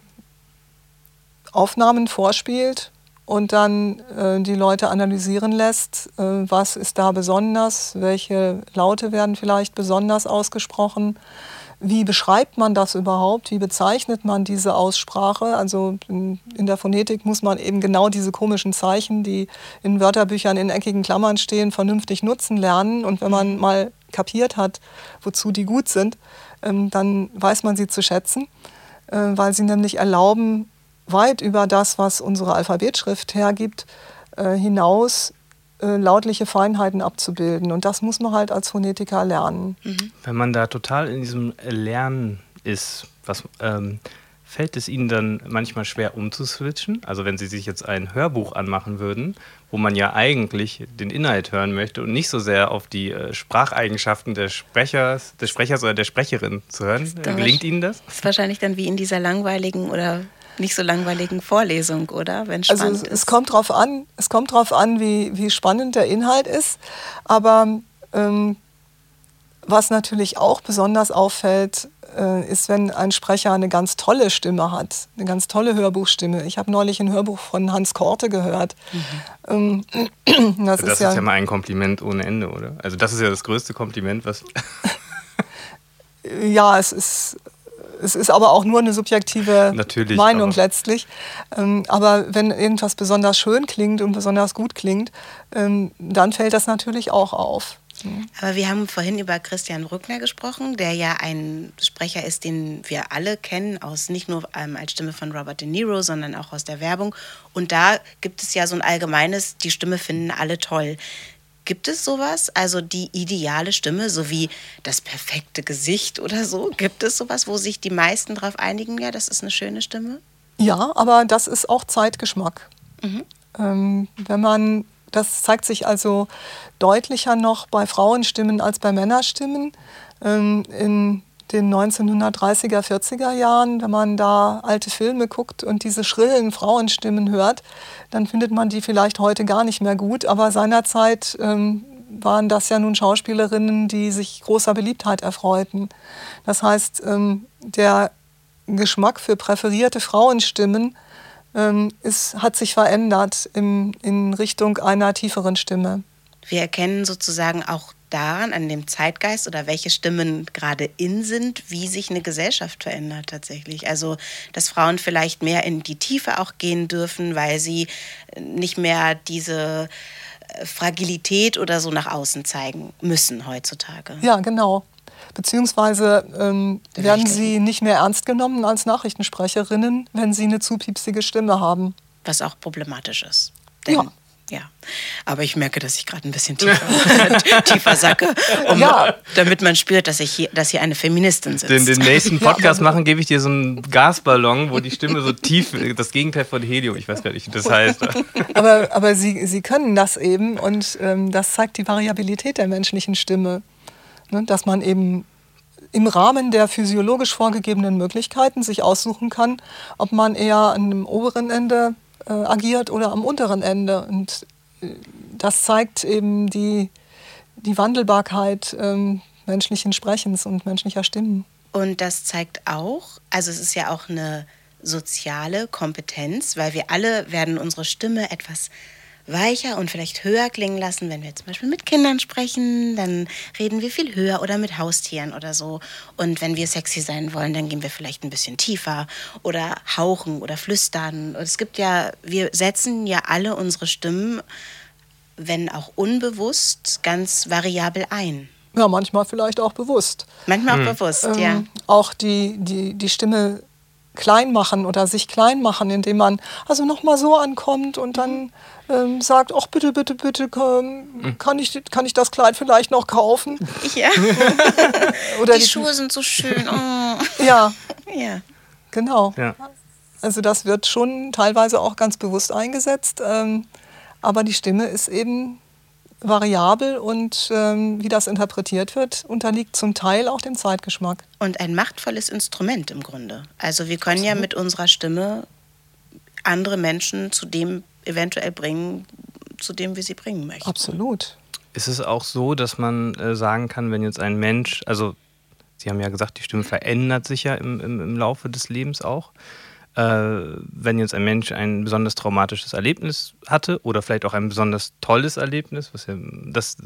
Aufnahmen vorspielt und dann äh, die Leute analysieren lässt, äh, was ist da besonders, welche Laute werden vielleicht besonders ausgesprochen, wie beschreibt man das überhaupt, wie bezeichnet man diese Aussprache. Also in, in der Phonetik muss man eben genau diese komischen Zeichen, die in Wörterbüchern in eckigen Klammern stehen, vernünftig nutzen lernen. Und wenn man mal kapiert hat, wozu die gut sind, ähm, dann weiß man sie zu schätzen, äh, weil sie nämlich erlauben, weit über das, was unsere Alphabetschrift hergibt, äh, hinaus äh, lautliche Feinheiten abzubilden. Und das muss man halt als Phonetiker lernen. Mhm. Wenn man da total in diesem Lernen ist, was ähm, fällt es Ihnen dann manchmal schwer umzuswitchen? Also wenn Sie sich jetzt ein Hörbuch anmachen würden, wo man ja eigentlich den Inhalt hören möchte und nicht so sehr auf die äh, Spracheigenschaften des Sprechers, des Sprechers oder der Sprecherin zu hören. Gelingt Ihnen das? Das ist wahrscheinlich dann wie in dieser langweiligen oder nicht so langweiligen Vorlesung, oder? Wenn also es, es kommt drauf an, es kommt drauf an, wie, wie spannend der Inhalt ist. Aber ähm, was natürlich auch besonders auffällt, äh, ist, wenn ein Sprecher eine ganz tolle Stimme hat, eine ganz tolle Hörbuchstimme. Ich habe neulich ein Hörbuch von Hans Korte gehört. Mhm. Ähm, *clears throat* das, das ist, ja, ist ja mal ein Kompliment ohne Ende, oder? Also das ist ja das größte Kompliment, was... *laughs* ja, es ist es ist aber auch nur eine subjektive Natürlich, Meinung aber- letztlich. Ähm, aber wenn irgendwas besonders schön klingt und besonders gut klingt, ähm, dann fällt das natürlich auch auf. Aber wir haben vorhin über Christian Rückner gesprochen, der ja ein Sprecher ist, den wir alle kennen, aus nicht nur ähm, als Stimme von Robert De Niro, sondern auch aus der Werbung. Und da gibt es ja so ein allgemeines, die Stimme finden alle toll. Gibt es sowas? Also die ideale Stimme, so wie das perfekte Gesicht oder so? Gibt es sowas, wo sich die meisten darauf einigen, ja, das ist eine schöne Stimme? Ja, aber das ist auch Zeitgeschmack. Ähm, wenn man, das zeigt sich also deutlicher noch bei Frauenstimmen als bei Männerstimmen. Ähm, in den 1930er, 40er Jahren, wenn man da alte Filme guckt und diese schrillen Frauenstimmen hört, dann findet man die vielleicht heute gar nicht mehr gut. Aber seinerzeit ähm, waren das ja nun Schauspielerinnen, die sich großer Beliebtheit erfreuten. Das heißt, ähm, der Geschmack für präferierte Frauenstimmen ähm, ist, hat sich verändert im, in Richtung einer tieferen Stimme. Wir erkennen sozusagen auch daran, an dem Zeitgeist oder welche Stimmen gerade in sind, wie sich eine Gesellschaft verändert tatsächlich. Also, dass Frauen vielleicht mehr in die Tiefe auch gehen dürfen, weil sie nicht mehr diese äh, Fragilität oder so nach außen zeigen müssen heutzutage. Ja, genau. Beziehungsweise ähm, werden sie nicht mehr ernst genommen als Nachrichtensprecherinnen, wenn sie eine zu piepsige Stimme haben. Was auch problematisch ist. Denn, Ja. Ja. Aber ich merke, dass ich gerade ein bisschen tiefer, *laughs* tiefer sacke, um, Ja. damit man spürt, dass, ich hier, dass hier eine Feministin sitzt. Den, den nächsten *laughs* Podcast machen, gebe ich dir so einen Gasballon, wo die Stimme so tief, das Gegenteil von Helium, ich weiß gar nicht, das heißt. *laughs* Aber, aber sie, sie können das eben und ähm, das zeigt die Variabilität der menschlichen Stimme. Ne? Dass man eben im Rahmen der physiologisch vorgegebenen Möglichkeiten sich aussuchen kann, ob man eher an dem oberen Ende äh, agiert oder am unteren Ende. Und äh, das zeigt eben die, die Wandelbarkeit ähm, menschlichen Sprechens und menschlicher Stimmen. Und das zeigt auch, also es ist ja auch eine soziale Kompetenz, weil wir alle werden unsere Stimme etwas weicher und vielleicht höher klingen lassen, wenn wir zum Beispiel mit Kindern sprechen, dann reden wir viel höher oder mit Haustieren oder so. Und wenn wir sexy sein wollen, dann gehen wir vielleicht ein bisschen tiefer oder hauchen oder flüstern. Und es gibt ja, wir setzen ja alle unsere Stimmen, wenn auch unbewusst, ganz variabel ein. Ja, manchmal vielleicht auch bewusst. Manchmal auch bewusst, ja. ähm, auch die, die, die Stimme klein machen oder sich klein machen, indem man also nochmal so ankommt und dann ähm, sagt, ach bitte, bitte, bitte, ähm, kann, ich, kann ich das Kleid vielleicht noch kaufen? Ja. *laughs* Oder die Schuhe sind so schön. Oh. *laughs* Ja, Ja. genau. Ja. Also das wird schon teilweise auch ganz bewusst eingesetzt, ähm, aber die Stimme ist eben variabel und ähm, wie das interpretiert wird, unterliegt zum Teil auch dem Zeitgeschmack. Und ein machtvolles Instrument im Grunde. Also wir können ja mit unserer Stimme andere Menschen zu dem eventuell bringen, zu dem wir sie bringen möchten. Absolut. Ist es auch so, dass man äh, sagen kann, wenn jetzt ein Mensch, also Sie haben ja gesagt, die Stimme verändert sich ja im, im, im Laufe des Lebens auch. Äh, wenn jetzt ein Mensch ein besonders traumatisches Erlebnis hatte oder vielleicht auch ein besonders tolles Erlebnis, was ja, dass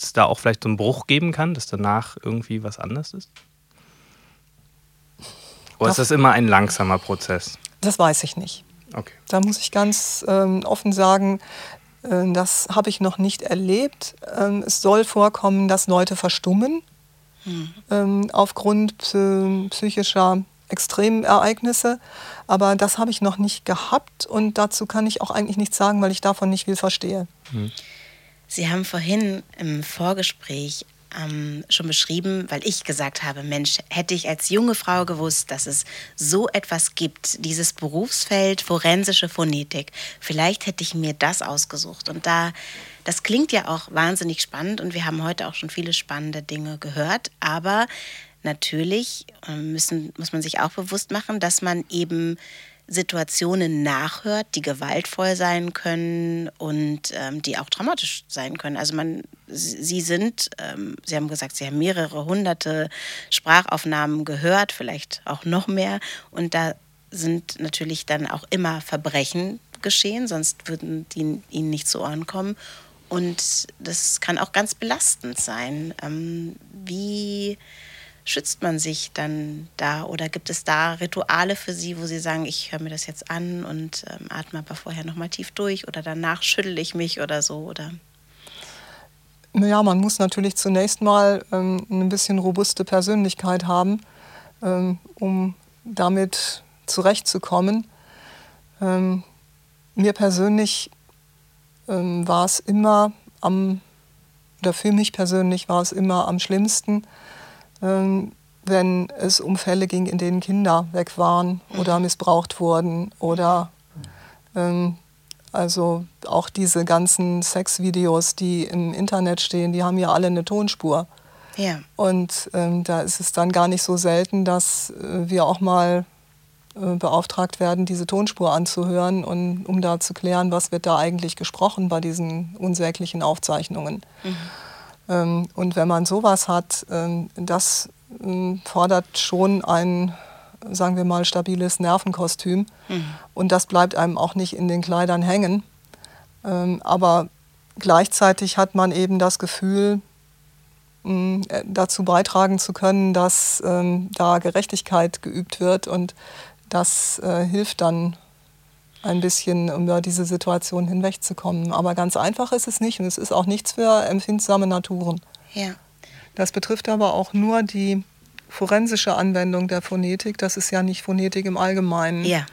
es da auch vielleicht so einen Bruch geben kann, dass danach irgendwie was anders ist? Oder ist Doch. das immer ein langsamer Prozess? Das weiß ich nicht. Okay. Da muss ich ganz ähm, offen sagen, äh, das habe ich noch nicht erlebt. Ähm, es soll vorkommen, dass Leute verstummen ähm, aufgrund psy- psychischer Extremereignisse. Aber das habe ich noch nicht gehabt und dazu kann ich auch eigentlich nichts sagen, weil ich davon nicht viel verstehe. Sie haben vorhin im Vorgespräch ähm, schon beschrieben, weil ich gesagt habe, Mensch, hätte ich als junge Frau gewusst, dass es so etwas gibt, dieses Berufsfeld forensische Phonetik, vielleicht hätte ich mir das ausgesucht. Und da, das klingt ja auch wahnsinnig spannend und wir haben heute auch schon viele spannende Dinge gehört, aber natürlich äh, müssen, muss man sich auch bewusst machen, dass man eben Situationen nachhört, die gewaltvoll sein können und ähm, die auch traumatisch sein können. Also man, Sie sind, ähm, Sie haben gesagt, Sie haben mehrere hunderte Sprachaufnahmen gehört, vielleicht auch noch mehr. Und da sind natürlich dann auch immer Verbrechen geschehen, sonst würden die Ihnen nicht zu Ohren kommen. Und das kann auch ganz belastend sein. Ähm, wie schützt man sich dann da oder gibt es da Rituale für Sie, wo Sie sagen, ich höre mir das jetzt an und ähm, atme aber vorher nochmal tief durch oder danach schüttle ich mich oder so oder? Naja, man muss natürlich zunächst mal ähm, eine bisschen robuste Persönlichkeit haben, ähm, um damit zurechtzukommen. Ähm, mir persönlich ähm, war es immer am, oder für mich persönlich war es immer am schlimmsten, wenn es um Fälle ging, in denen Kinder weg waren oder missbraucht wurden oder ähm, also auch diese ganzen Sexvideos, die im Internet stehen, die haben ja alle eine Tonspur. Ja. Und ähm, da ist es dann gar nicht so selten, dass äh, wir auch mal äh, beauftragt werden, diese Tonspur anzuhören, und, um da zu klären, was wird da eigentlich gesprochen bei diesen unsäglichen Aufzeichnungen. Mhm. Ähm, und wenn man sowas hat, ähm, das ähm, fordert schon ein, sagen wir mal, stabiles Nervenkostüm. Mhm. Und das bleibt einem auch nicht in den Kleidern hängen. Aber gleichzeitig hat man eben das Gefühl, äh, dazu beitragen zu können, dass da Gerechtigkeit geübt wird und das äh, hilft dann ein bisschen, um über diese Situation hinwegzukommen. Aber ganz einfach ist es nicht und es ist auch nichts für empfindsame Naturen. Ja. Das betrifft aber auch nur die forensische Anwendung der Phonetik. Das ist ja nicht Phonetik im Allgemeinen. Ja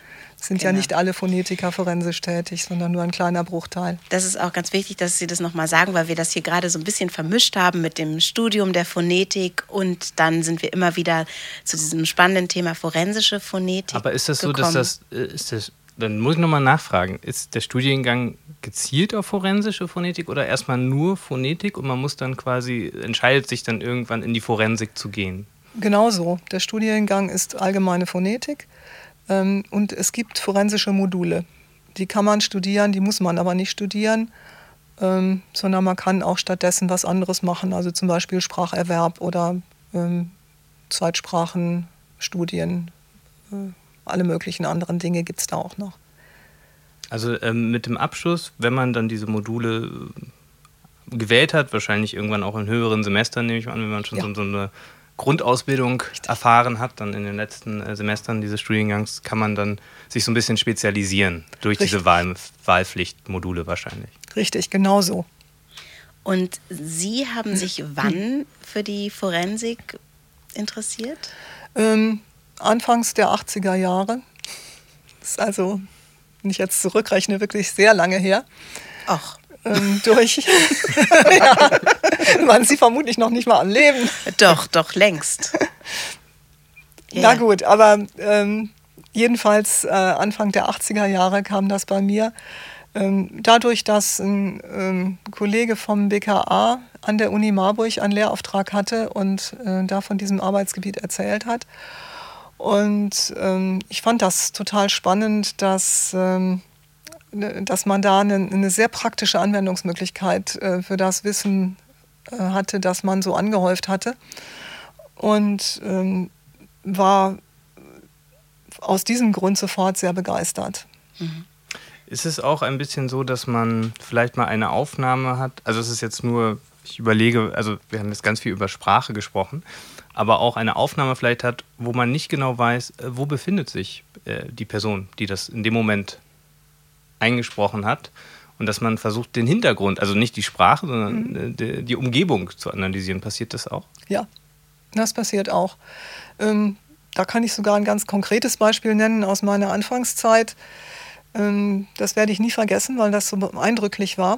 sind genau. ja nicht alle Phonetiker forensisch tätig, sondern nur ein kleiner Bruchteil. Das ist auch ganz wichtig, dass Sie das nochmal sagen, weil wir das hier gerade so ein bisschen vermischt haben mit dem Studium der Phonetik und dann sind wir immer wieder zu diesem spannenden Thema forensische Phonetik. Aber ist das so, gekommen. dass das, äh, ist das, dann muss ich nochmal nachfragen, ist der Studiengang gezielt auf forensische Phonetik oder erstmal nur Phonetik und man muss dann quasi, entscheidet sich dann irgendwann in die Forensik zu gehen? Genauso. Der Studiengang ist allgemeine Phonetik. Ähm, und es gibt forensische Module. Die kann man studieren, die muss man aber nicht studieren, ähm, sondern man kann auch stattdessen was anderes machen, also zum Beispiel Spracherwerb oder ähm, Zweitsprachenstudien. Äh, alle möglichen anderen Dinge gibt es da auch noch. Also ähm, mit dem Abschluss, wenn man dann diese Module äh, gewählt hat, wahrscheinlich irgendwann auch in höheren Semestern, nehme ich an, wenn man schon ja. so, so eine Grundausbildung Richtig. erfahren hat, dann in den letzten äh, Semestern dieses Studiengangs, kann man dann sich so ein bisschen spezialisieren durch Richtig. diese Wahl, Wahlpflichtmodule wahrscheinlich. Richtig, genau so. Und Sie haben sich *clears throat* wann für die Forensik interessiert? Ähm, anfangs der 80er Jahre. Das ist also, wenn ich jetzt zurückrechne, wirklich sehr lange her. Ach ähm, durch. *laughs* ja, waren sie vermutlich noch nicht mal am Leben. Doch, doch, längst. Ja. *laughs* Na gut, aber ähm, jedenfalls äh, Anfang der 80er Jahre kam das bei mir. Ähm, dadurch, dass ein ähm, Kollege vom BKA an der Uni Marburg einen Lehrauftrag hatte und äh, da von diesem Arbeitsgebiet erzählt hat. Und ähm, ich fand das total spannend, dass ähm, Ne, dass man da eine, eine sehr praktische Anwendungsmöglichkeit äh, für das Wissen äh, hatte, das man so angehäuft hatte. Und ähm, war aus diesem Grund sofort sehr begeistert. Mhm. Ist es auch ein bisschen so, dass man vielleicht mal eine Aufnahme hat? Also es ist jetzt nur, ich überlege, also wir haben jetzt ganz viel über Sprache gesprochen, aber auch eine Aufnahme vielleicht hat, wo man nicht genau weiß, äh, wo befindet sich äh, die Person, die das in dem Moment eingesprochen hat und dass man versucht, den Hintergrund, also nicht die Sprache, sondern mhm. die, die, Umgebung zu analysieren. Passiert das auch? Ja, das passiert auch. Ähm, da kann ich sogar ein ganz konkretes Beispiel nennen aus meiner Anfangszeit. Ähm, das werde ich nie vergessen, weil das so eindrücklich war.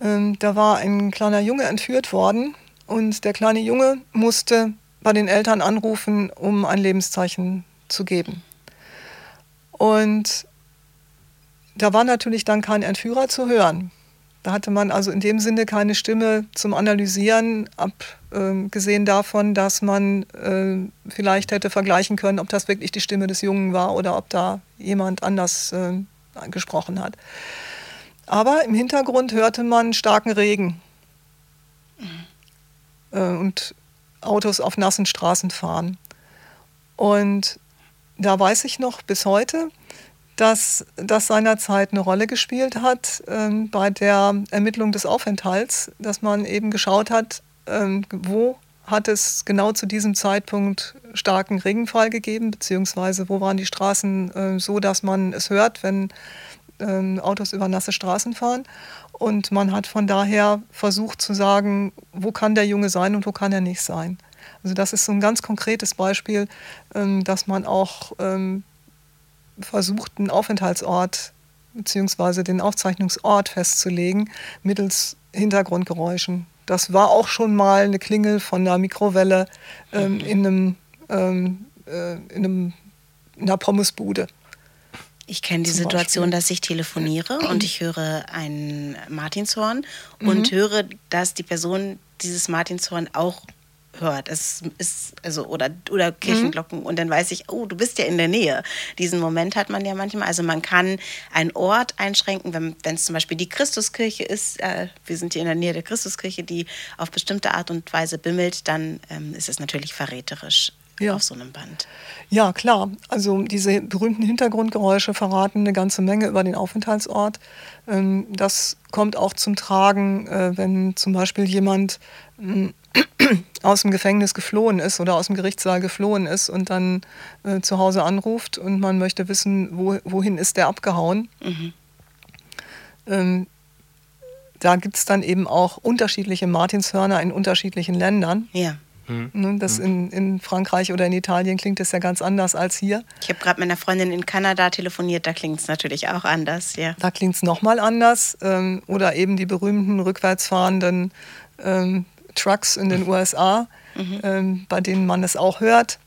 Ähm, da war ein kleiner Junge entführt worden und der kleine Junge musste bei den Eltern anrufen, um ein Lebenszeichen zu geben. Und da war natürlich dann kein Entführer zu hören. Da hatte man also in dem Sinne keine Stimme zum Analysieren, abgesehen äh, davon, dass man äh, vielleicht hätte vergleichen können, ob das wirklich die Stimme des Jungen war oder ob da jemand anders äh, gesprochen hat. Aber im Hintergrund hörte man starken Regen mhm. und Autos auf nassen Straßen fahren. Und da weiß ich noch bis heute, dass das seinerzeit eine Rolle gespielt hat ähm, bei der Ermittlung des Aufenthalts, dass man eben geschaut hat, ähm, wo hat es genau zu diesem Zeitpunkt starken Regenfall gegeben, beziehungsweise wo waren die Straßen äh, so, dass man es hört, wenn ähm, Autos über nasse Straßen fahren. Und man hat von daher versucht zu sagen, wo kann der Junge sein und wo kann er nicht sein. Also das ist so ein ganz konkretes Beispiel, ähm, dass man auch ähm, versucht, einen Aufenthaltsort bzw. den Aufzeichnungsort festzulegen mittels Hintergrundgeräuschen. Das war auch schon mal eine Klingel von einer Mikrowelle ähm, in, einem, äh, in, einem, in einer Pommesbude. Ich kenne die Situation, Beispiel. dass ich telefoniere und ich höre ein Martinshorn mhm. und höre, dass die Person dieses Martinshorn auch hört. Es ist also oder oder Kirchenglocken mhm. und dann weiß ich, oh, du bist ja in der Nähe. Diesen Moment hat man ja manchmal. Also man kann einen Ort einschränken, wenn es zum Beispiel die Christuskirche ist. Äh, wir sind hier in der Nähe der Christuskirche, die auf bestimmte Art und Weise bimmelt, dann ähm, ist es natürlich verräterisch. Ja. auf so einem Band. Ja, klar. Also diese berühmten Hintergrundgeräusche verraten eine ganze Menge über den Aufenthaltsort. Ähm, das kommt auch zum Tragen, äh, wenn zum Beispiel jemand hm, *clears throat* aus dem Gefängnis geflohen ist oder aus dem Gerichtssaal geflohen ist und dann äh, zu Hause anruft und man möchte wissen, wo, wohin ist der abgehauen. Mhm. Ähm, da gibt es dann eben auch unterschiedliche Martinshörner in unterschiedlichen Ländern. Ja. Mhm. Das mhm. in, in Frankreich oder in Italien klingt das ja ganz anders als hier. Ich habe gerade mit einer Freundin in Kanada telefoniert, da klingt es natürlich auch anders. Ja. Da klingt es nochmal anders. Ähm, oder eben die berühmten rückwärtsfahrenden ähm, Trucks in den USA, mhm. ähm, bei denen man es auch hört.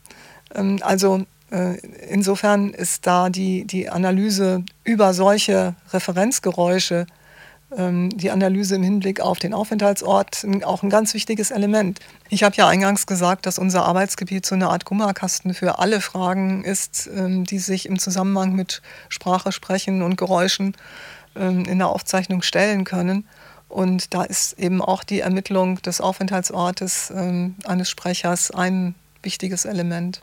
Ähm, also äh, insofern ist da die, die Analyse über solche Referenzgeräusche, die Analyse im Hinblick auf den Aufenthaltsort auch ein ganz wichtiges Element. Ich habe ja eingangs gesagt, dass unser Arbeitsgebiet so eine Art Gummerkasten für alle Fragen ist, ähm, die sich im Zusammenhang mit Sprache, Sprechen und Geräuschen ähm, in der Aufzeichnung stellen können. Und da ist eben auch die Ermittlung des Aufenthaltsortes eines Sprechers ein wichtiges Element.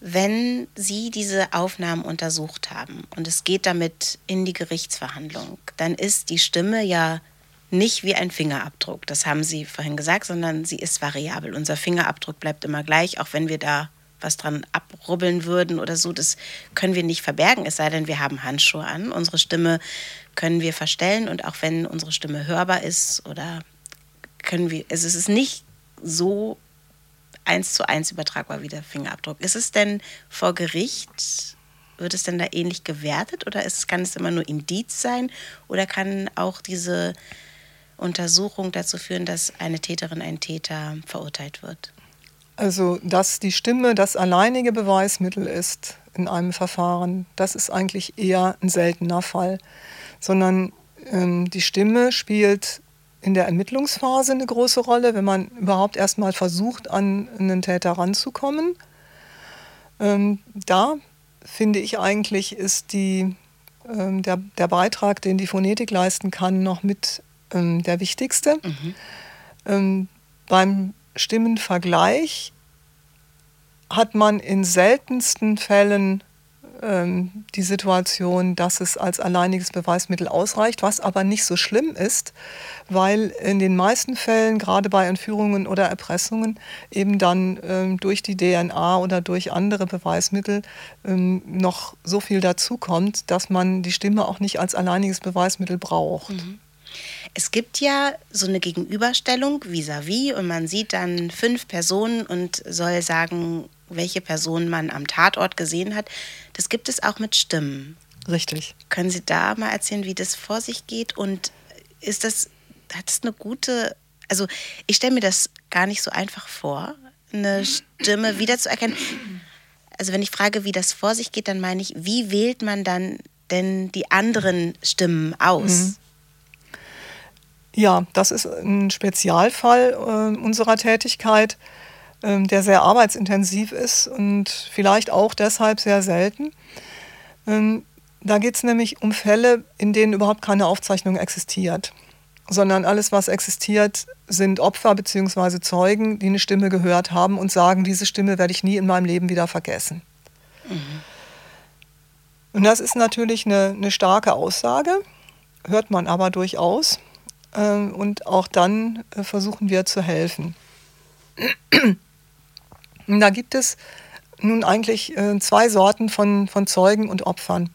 Wenn Sie diese Aufnahmen untersucht haben und es geht damit in die Gerichtsverhandlung, dann ist die Stimme ja nicht wie ein Fingerabdruck. Das haben Sie vorhin gesagt, sondern sie ist variabel. Unser Fingerabdruck bleibt immer gleich, auch wenn wir da was dran abrubbeln würden oder so. Das können wir nicht verbergen, es sei denn, wir haben Handschuhe an. Unsere Stimme können wir verstellen und auch wenn unsere Stimme hörbar ist oder können wir, also es ist nicht so eins zu eins übertragbar wie der Fingerabdruck. Ist es denn vor Gericht, wird es denn da ähnlich gewertet oder ist, kann es immer nur Indiz sein oder kann auch diese Untersuchung dazu führen, dass eine Täterin, ein Täter verurteilt wird? Also, dass die Stimme das alleinige Beweismittel ist in einem Verfahren, das ist eigentlich eher ein seltener Fall sondern ähm, die Stimme spielt in der Ermittlungsphase eine große Rolle, wenn man überhaupt erstmal versucht, an einen Täter ranzukommen. Ähm, da finde ich eigentlich, ist die, ähm, der, der Beitrag, den die Phonetik leisten kann, noch mit ähm, der wichtigste. Mhm. Ähm, beim Stimmenvergleich hat man in seltensten Fällen ähm, die Situation, dass es als alleiniges Beweismittel ausreicht, was aber nicht so schlimm ist, weil in den meisten Fällen, gerade bei Entführungen oder Erpressungen, eben dann ähm, durch die DNA oder durch andere Beweismittel ähm, noch so viel dazukommt, dass man die Stimme auch nicht als alleiniges Beweismittel braucht. Mhm. Es gibt ja so eine Gegenüberstellung vis-à-vis -vis und man sieht dann fünf Personen und soll sagen, welche Person man am Tatort gesehen hat. Das gibt es auch mit Stimmen. Richtig. Können Sie da mal erzählen, wie das vor sich geht? Und ist das, hat es eine gute, also ich stelle mir das gar nicht so einfach vor, eine Stimme wiederzuerkennen. Also wenn ich frage, wie das vor sich geht, dann meine ich, wie wählt man dann denn die anderen Stimmen aus? Mhm. Ja, das ist ein Spezialfall äh, unserer Tätigkeit. Ähm, der sehr arbeitsintensiv ist und vielleicht auch deshalb sehr selten. Ähm, da geht es nämlich um Fälle, in denen überhaupt keine Aufzeichnung existiert, sondern alles, was existiert, sind Opfer bzw. Zeugen, die eine Stimme gehört haben und sagen, diese Stimme werde ich nie in meinem Leben wieder vergessen. Mhm. Und das ist natürlich eine, eine, starke Aussage, hört man aber durchaus. Ähm, und auch dann äh, versuchen wir zu helfen. Da gibt es nun eigentlich äh, zwei Sorten von, von Zeugen und Opfern.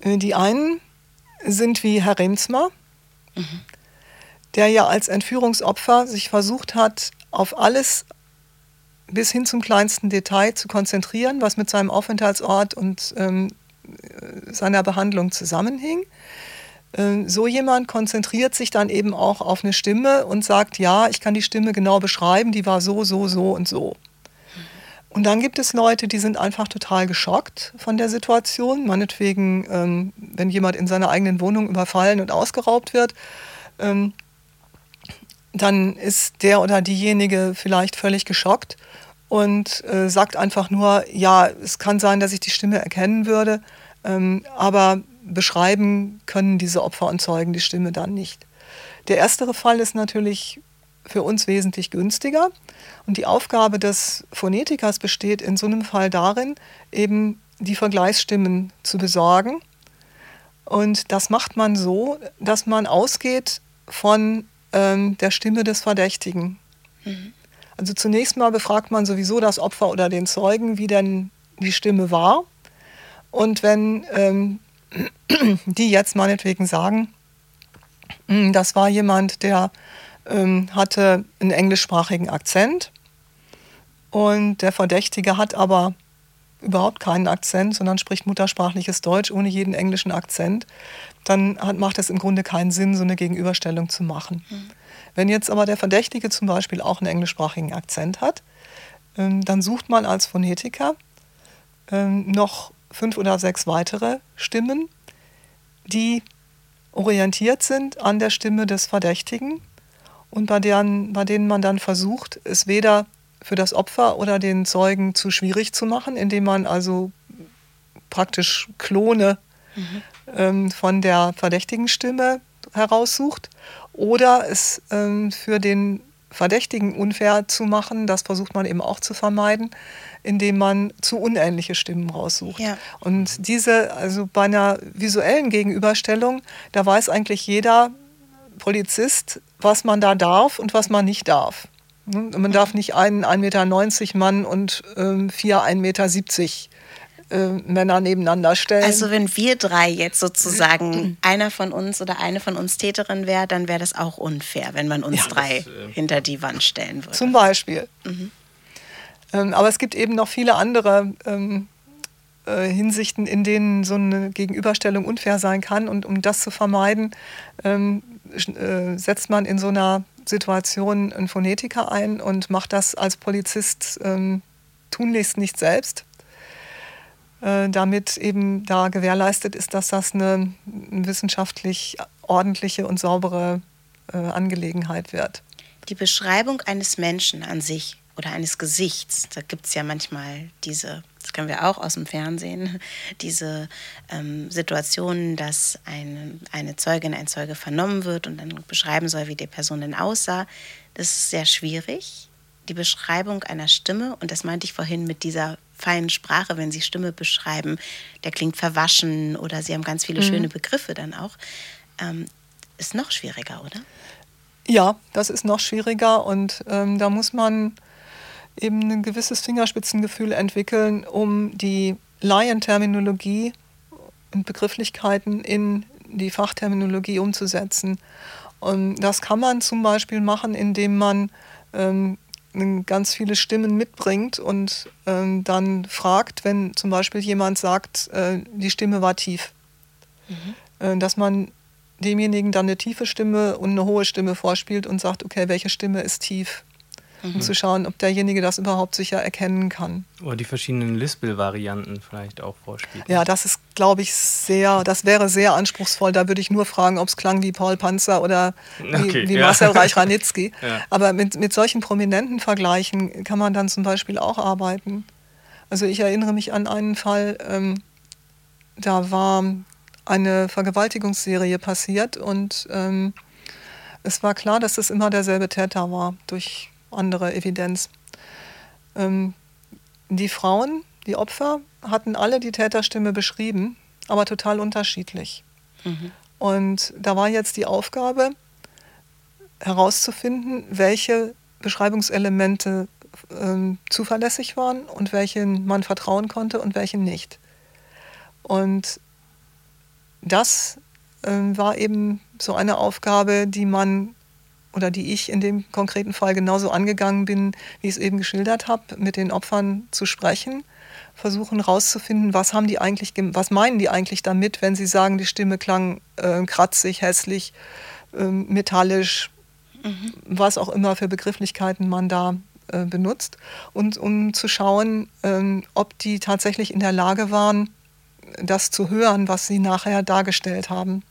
Äh, die einen sind wie Herr Remsmar, mhm. der ja als Entführungsopfer sich versucht hat, auf alles bis hin zum kleinsten Detail zu konzentrieren, was mit seinem Aufenthaltsort und ähm, seiner Behandlung zusammenhing. Ähm, so jemand konzentriert sich dann eben auch auf eine Stimme und sagt, ja, ich kann die Stimme genau beschreiben, die war so, so, so und so. Und dann gibt es Leute, die sind einfach total geschockt von der Situation. Meinetwegen, ähm, wenn jemand in seiner eigenen Wohnung überfallen und ausgeraubt wird, ähm, dann ist der oder diejenige vielleicht völlig geschockt und äh, sagt einfach nur, ja, es kann sein, dass ich die Stimme erkennen würde, ähm, aber beschreiben können diese Opfer und Zeugen die Stimme dann nicht. Der erstere Fall ist natürlich für uns wesentlich günstiger. Und die Aufgabe des Phonetikers besteht in so einem Fall darin, eben die Vergleichsstimmen zu besorgen. Und das macht man so, dass man ausgeht von ähm, der Stimme des Verdächtigen. Mhm. Also zunächst mal befragt man sowieso das Opfer oder den Zeugen, wie denn die Stimme war. Und wenn ähm, *clears throat* die jetzt meinetwegen sagen, hm, das war jemand, der ähm, hatte einen englischsprachigen Akzent und der Verdächtige hat aber überhaupt keinen Akzent, sondern spricht muttersprachliches Deutsch ohne jeden englischen Akzent, dann hat, macht es im Grunde keinen Sinn, so eine Gegenüberstellung zu machen. Mhm. Wenn jetzt aber der Verdächtige zum Beispiel auch einen englischsprachigen Akzent hat, ähm, dann sucht man als Phonetiker ähm, noch fünf oder sechs weitere Stimmen, die orientiert sind an der Stimme des Verdächtigen und bei, deren, bei denen man dann versucht, es weder für das Opfer oder den Zeugen zu schwierig zu machen, indem man also praktisch Klone mhm. ähm, von der verdächtigen Stimme heraussucht oder es ähm, für den Verdächtigen unfair zu machen, das versucht man eben auch zu vermeiden, indem man zu unähnliche Stimmen raussucht. Ja. Und diese, also bei einer visuellen Gegenüberstellung, da weiß eigentlich jeder Polizist, was man da darf und was man nicht darf. Man darf nicht einen 1,90 Meter Mann und ähm, vier 1,70 Meter äh, Männer nebeneinander stellen. Also wenn wir drei jetzt sozusagen einer von uns oder eine von uns Täterin wäre, dann wäre das auch unfair, wenn man uns ja, drei das, äh, hinter die Wand stellen würde. Zum Beispiel. Mhm. Ähm, aber es gibt eben noch viele andere ähm, äh, Hinsichten, in denen so eine Gegenüberstellung unfair sein kann. Und um das zu vermeiden, ähm, äh, setzt man in so einer Situation einen Phonetiker ein und macht das als Polizist ähm, tunlichst nicht selbst, äh, damit eben da gewährleistet ist, dass das eine, wissenschaftlich ordentliche und saubere äh, Angelegenheit wird. Die Beschreibung eines Menschen an sich oder eines Gesichts, da gibt es ja manchmal diese das kennen wir auch aus dem Fernsehen, *laughs* diese ähm, Situationen, dass eine, eine Zeugin, ein Zeuge vernommen wird und dann beschreiben soll, wie die Person denn aussah. Das ist sehr schwierig. Die Beschreibung einer Stimme, und das meinte ich vorhin mit dieser feinen Sprache, wenn Sie Stimme beschreiben, der klingt verwaschen oder Sie haben ganz viele mhm. schöne Begriffe dann auch, ähm, ist noch schwieriger, oder? Ja, das ist noch schwieriger und ähm, da muss man eben ein gewisses Fingerspitzengefühl entwickeln, um die Laienterminologie und Begrifflichkeiten in die Fachterminologie umzusetzen. Und das kann man zum Beispiel machen, indem man ähm, ganz viele Stimmen mitbringt und ähm, dann fragt, wenn zum Beispiel jemand sagt, äh, die Stimme war tief, mhm. äh, dass man demjenigen dann eine tiefe Stimme und eine hohe Stimme vorspielt und sagt, okay, welche Stimme ist tief? Mhm. um zu schauen, ob derjenige das überhaupt sicher erkennen kann. Oder die verschiedenen Lispel-Varianten vielleicht auch vorspielen. Ja, das ist, glaube ich, sehr, das wäre sehr anspruchsvoll. Da würde ich nur fragen, ob es klang wie Paul Panzer oder wie, *laughs* okay, wie ja. Marcel Reich-Ranitzky. *laughs* ja. Aber mit, mit solchen prominenten Vergleichen kann man dann zum Beispiel auch arbeiten. Also ich erinnere mich an einen Fall, ähm, da war eine Vergewaltigungsserie passiert und ähm, es war klar, dass es immer derselbe Täter war, durch andere Evidenz. Ähm, die Frauen, die Opfer, hatten alle die Täterstimme beschrieben, aber total unterschiedlich. Mhm. Und da war jetzt die Aufgabe herauszufinden, welche Beschreibungselemente ähm, zuverlässig waren und welchen man vertrauen konnte und welchen nicht. Und das ähm, war eben so eine Aufgabe, die man oder die ich in dem konkreten Fall genauso angegangen bin, wie ich es eben geschildert habe, mit den Opfern zu sprechen, versuchen herauszufinden, was haben die eigentlich, was meinen die eigentlich damit, wenn sie sagen, die Stimme klang äh, kratzig, hässlich, äh, metallisch, mhm. was auch immer für Begrifflichkeiten man da äh, benutzt, und um zu schauen, ähm, ob die tatsächlich in der Lage waren, das zu hören, was sie nachher dargestellt haben.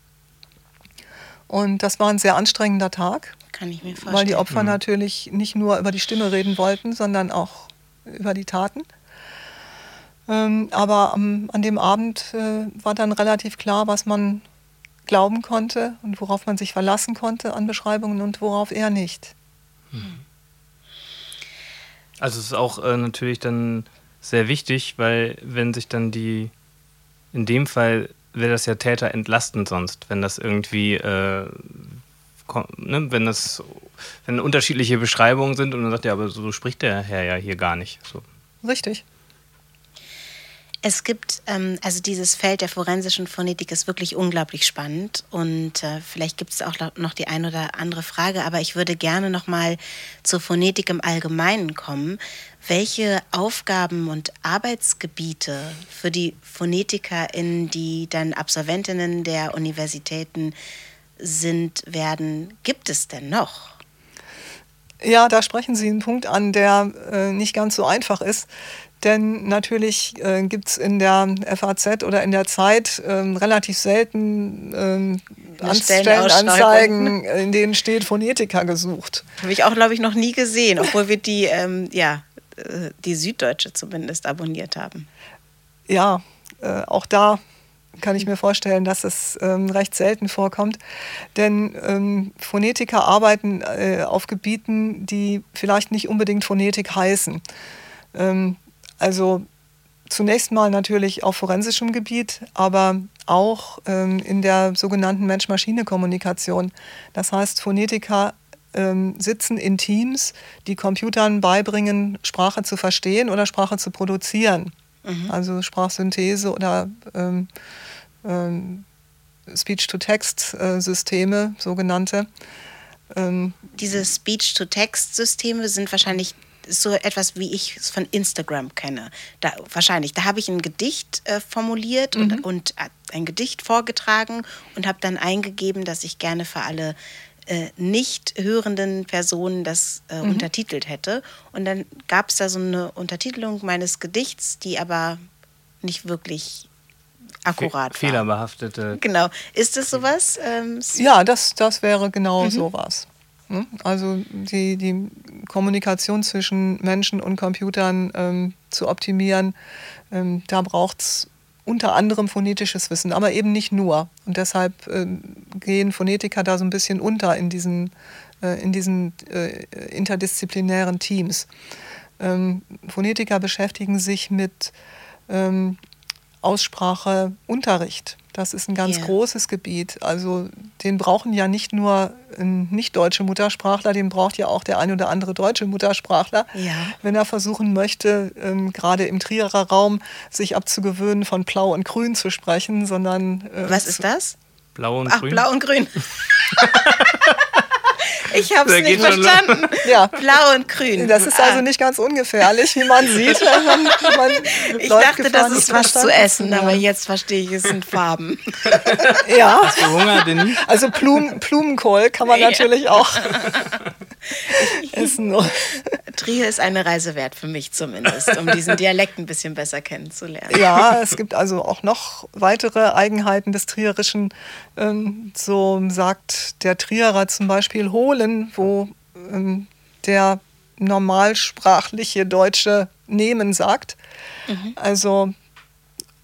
Und das war ein sehr anstrengender Tag. Kann ich mir vorstellen. Weil die Opfer mhm. natürlich nicht nur über die Stimme reden wollten, sondern auch über die Taten. Ähm, aber am, an dem Abend äh, war dann relativ klar, was man glauben konnte und worauf man sich verlassen konnte an Beschreibungen und worauf eher nicht. Mhm. Also es ist auch äh, natürlich dann sehr wichtig, weil wenn sich dann die, in dem Fall wäre das ja Täter entlastend sonst, wenn das irgendwie, äh, ne, wenn das, wenn unterschiedliche Beschreibungen sind und man sagt, ja, aber so spricht der Herr ja hier gar nicht. So. Richtig. Es gibt, ähm, also dieses Feld der forensischen Phonetik ist wirklich unglaublich spannend und äh, vielleicht gibt es auch noch die ein oder andere Frage, aber ich würde gerne noch mal zur Phonetik im Allgemeinen kommen. Welche Aufgaben und Arbeitsgebiete für die PhonetikerInnen, die dann Absolventinnen der Universitäten sind, werden, gibt es denn noch? Ja, da sprechen Sie einen Punkt an, der äh, nicht ganz so einfach ist. Denn natürlich äh, gibt es in der FAZ oder in der Zeit äh, relativ selten äh, Stellenanzeigen, in denen steht Phonetiker gesucht. Habe ich auch, glaube ich, noch nie gesehen, obwohl wir die, ähm, ja, äh, die Süddeutsche zumindest abonniert haben. Ja, äh, auch da kann ich mir vorstellen, dass es ähm, recht selten vorkommt. Denn ähm, Phonetiker arbeiten äh, auf Gebieten, die vielleicht nicht unbedingt Phonetik heißen. Ähm, also zunächst mal natürlich auf forensischem Gebiet, aber auch ähm, in der sogenannten Mensch-Maschine-Kommunikation. Das heißt, Phonetiker ähm, sitzen in Teams, die Computern beibringen, Sprache zu verstehen oder Sprache zu produzieren. Mhm. Also Sprachsynthese oder ähm, ähm Speech-to-Text-Systeme, sogenannte. Ähm, Diese Speech-to-Text-Systeme sind wahrscheinlich so etwas, wie ich es von Instagram kenne. Da, wahrscheinlich. Da habe ich ein Gedicht äh, formuliert mhm. und, und äh, ein Gedicht vorgetragen und habe dann eingegeben, dass ich gerne für alle äh, nicht hörenden Personen das äh, mhm. untertitelt hätte. Und dann gab es da so eine Untertitelung meines Gedichts, die aber nicht wirklich akkurat Fe Fehlerbehaftete. Genau. Ist das sowas? Ähm, ja, das, das wäre genau mhm. sowas. Ne? Also die, die Kommunikation zwischen Menschen und Computern ähm, zu optimieren, ähm, da braucht es unter anderem phonetisches Wissen, aber eben nicht nur. Und deshalb ähm, gehen Phonetiker da so ein bisschen unter in diesen, äh, in diesen äh, interdisziplinären Teams. Ähm, Phonetiker beschäftigen sich mit ähm, Ausspracheunterricht. Das ist ein ganz yeah. großes Gebiet. Also den brauchen ja nicht nur nicht-deutsche Muttersprachler, den braucht ja auch der ein oder andere deutsche Muttersprachler, ja. wenn er versuchen möchte, ähm, gerade im Trierer Raum sich abzugewöhnen, von Blau und Grün zu sprechen, sondern... Äh, Was ist das? Blau und Ach, Grün. Blau und Grün. *laughs* Ich habe es nicht verstanden. *laughs* Ja. Blau und grün. Das ist also ah. nicht ganz ungefährlich, wie man sieht. Man, *laughs* man ich dachte, das ist was zu essen, aber jetzt verstehe ich, es sind Farben. *laughs* Ja. Hast du Hunger, Denis? Also Blumen, Blumenkohl kann man natürlich auch essen. Trier ist eine Reise wert für mich zumindest, um diesen Dialekt ein bisschen besser kennenzulernen. Ja, es gibt also auch noch weitere Eigenheiten des Trierischen. Ähm, so sagt der Trierer zum Beispiel holen, wo ähm, der normalsprachliche Deutsche nehmen sagt. Mhm. Also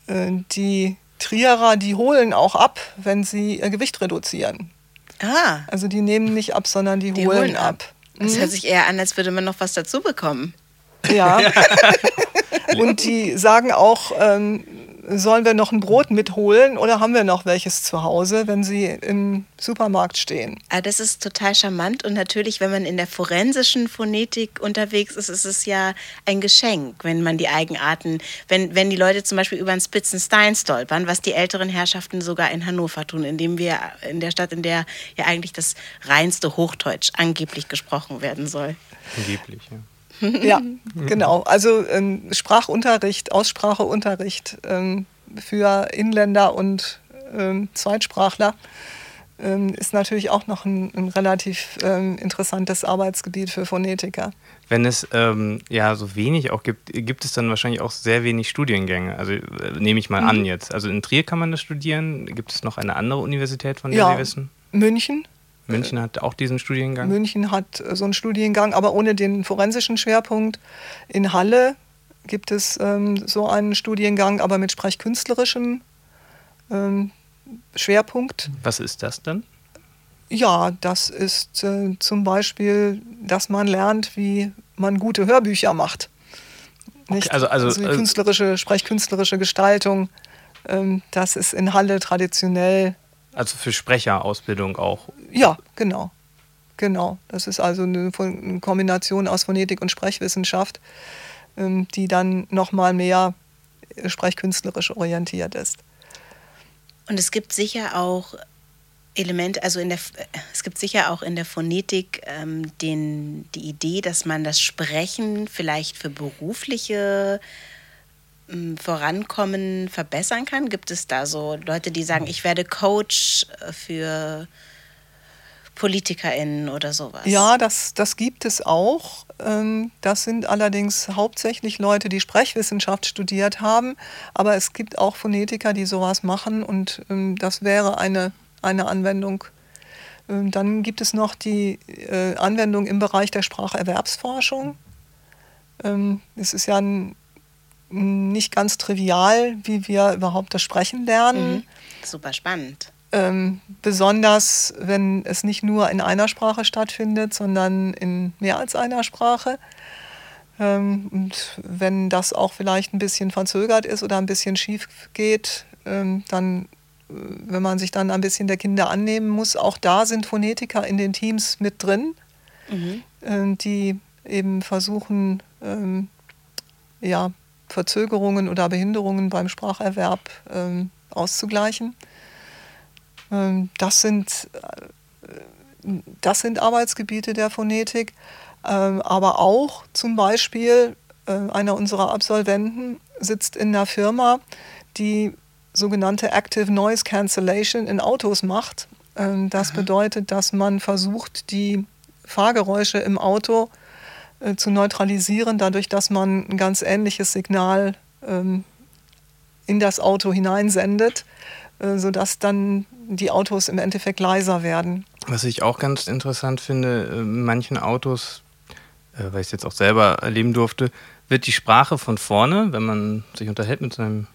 äh, die Trierer, die holen auch ab, wenn sie ihr Gewicht reduzieren. Ah. Also die nehmen nicht ab, sondern die, die holen, holen, ab. ab. Das mhm. hört sich eher an, als würde man noch was dazu bekommen. Ja. *laughs* Und die sagen auch, ähm, sollen wir noch ein Brot mitholen oder haben wir noch welches zu Hause, wenn sie im Supermarkt stehen? Ah, das ist total charmant und natürlich, wenn man in der forensischen Phonetik unterwegs ist, ist es ja ein Geschenk, wenn man die Eigenarten, wenn, wenn die Leute zum Beispiel über einen Spitzenstein stolpern, was die älteren Herrschaften sogar in Hannover tun, indem wir in der Stadt, in der ja eigentlich das reinste Hochdeutsch angeblich gesprochen werden soll. Angeblich, ja. *laughs* Ja, genau. Also ähm, Sprachunterricht, Ausspracheunterricht ähm, für Inländer und ähm, Zweitsprachler ähm, ist natürlich auch noch ein, ein relativ ähm, interessantes Arbeitsgebiet für Phonetiker. Wenn es ähm, ja so wenig auch gibt, gibt es dann wahrscheinlich auch sehr wenig Studiengänge. Also äh, nehme ich mal Mhm. an jetzt. Also in Trier kann man das studieren. Gibt es noch eine andere Universität, von der Ja. Sie wissen? München. München hat auch diesen Studiengang. München hat äh, so einen Studiengang, aber ohne den forensischen Schwerpunkt. In Halle gibt es ähm, so einen Studiengang, aber mit sprechkünstlerischem ähm, Schwerpunkt. Was ist das dann? Ja, das ist äh, zum Beispiel, dass man lernt, wie man gute Hörbücher macht. Nicht? also- also, die äh, künstlerische, sprechkünstlerische Gestaltung, ähm, das ist in Halle traditionell. Also für Sprecherausbildung auch. Ja, genau. Genau. Das ist also eine, Kombination aus Phonetik und Sprechwissenschaft, ähm, die dann nochmal mehr äh, sprechkünstlerisch orientiert ist. Und es gibt sicher auch Elemente, also in der, es gibt sicher auch in der Phonetik ähm, den, die Idee, dass man das Sprechen vielleicht für berufliche Vorankommen verbessern kann. Gibt es da so Leute, die sagen, ich werde Coach äh, für PolitikerInnen oder sowas? Ja, das, das gibt es auch. Ähm, Das sind allerdings hauptsächlich Leute, die Sprechwissenschaft studiert haben. Aber es gibt auch Phonetiker, die sowas machen und ähm, das wäre eine, eine Anwendung. Ähm, Dann gibt es noch die äh, Anwendung im Bereich der Spracherwerbsforschung. Es ist ja n- nicht ganz trivial, wie wir überhaupt das Sprechen lernen. Mhm. Super spannend. Ähm, besonders, wenn es nicht nur in einer Sprache stattfindet, sondern in mehr als einer Sprache. Ähm, und wenn das auch vielleicht ein bisschen verzögert ist oder ein bisschen schief geht, ähm, dann, äh, wenn man sich dann ein bisschen der Kinder annehmen muss, auch da sind Phonetiker in den Teams mit drin, Mhm. ähm, die eben versuchen, ähm, ja, Verzögerungen oder Behinderungen beim Spracherwerb ähm, auszugleichen. Ähm, Das sind, äh, das sind Arbeitsgebiete der Phonetik, ähm, aber auch zum Beispiel äh, einer unserer Absolventen sitzt in einer Firma, die sogenannte Active Noise Cancellation in Autos macht. Ähm, Das bedeutet, dass man versucht, die Fahrgeräusche im Auto äh, zu neutralisieren, dadurch, dass man ein ganz ähnliches Signal ähm, in das Auto hineinsendet, äh, sodass dann die Autos im Endeffekt leiser werden. Was ich auch ganz interessant finde, äh, in manchen Autos, äh, weil ich es jetzt auch selber erleben durfte, wird die Sprache von vorne, wenn man sich unterhält mit seinem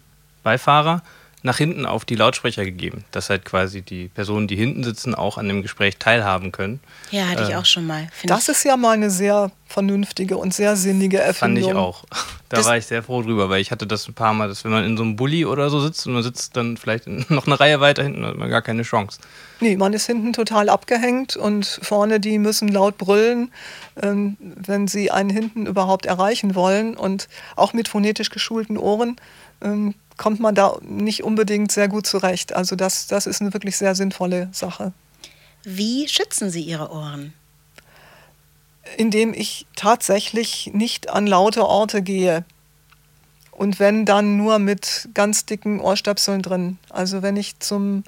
Beifahrer, nach hinten auf die Lautsprecher gegeben, dass halt quasi die Personen, die hinten sitzen, auch an dem Gespräch teilhaben können. Ja, hatte ich Äh, auch schon mal. Das ich, ist ja mal eine sehr vernünftige und sehr sinnige Fand Erfindung. ich auch. *laughs* Da Das- war ich sehr froh drüber, weil ich hatte das ein paar Mal, dass wenn man in so einem Bulli oder so sitzt und man sitzt dann vielleicht *laughs* noch eine Reihe weiter hinten, hat man gar keine Chance. Nee, man ist hinten total abgehängt und vorne die müssen laut brüllen, ähm, wenn sie einen hinten überhaupt erreichen wollen. Und auch mit phonetisch geschulten Ohren ähm, kommt man da nicht unbedingt sehr gut zurecht. Also das, das ist eine wirklich sehr sinnvolle Sache. wie schützen Sie Ihre Ohren? indem ich tatsächlich nicht an laute Orte gehe. Und wenn dann nur mit ganz dicken Ohrstöpseln drin. Also wenn ich zum,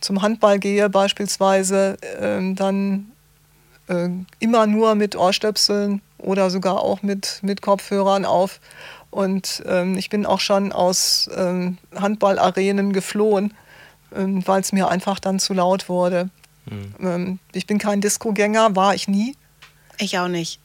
zum Handball gehe beispielsweise, ähm, dann äh, immer nur mit Ohrstöpseln oder sogar auch mit, mit Kopfhörern auf. Und ähm, ich bin auch schon aus ähm, Handballarenen geflohen, ähm, weil es mir einfach dann zu laut wurde. Ähm, ich bin kein Disco-Gänger, war ich nie. Ich auch nicht.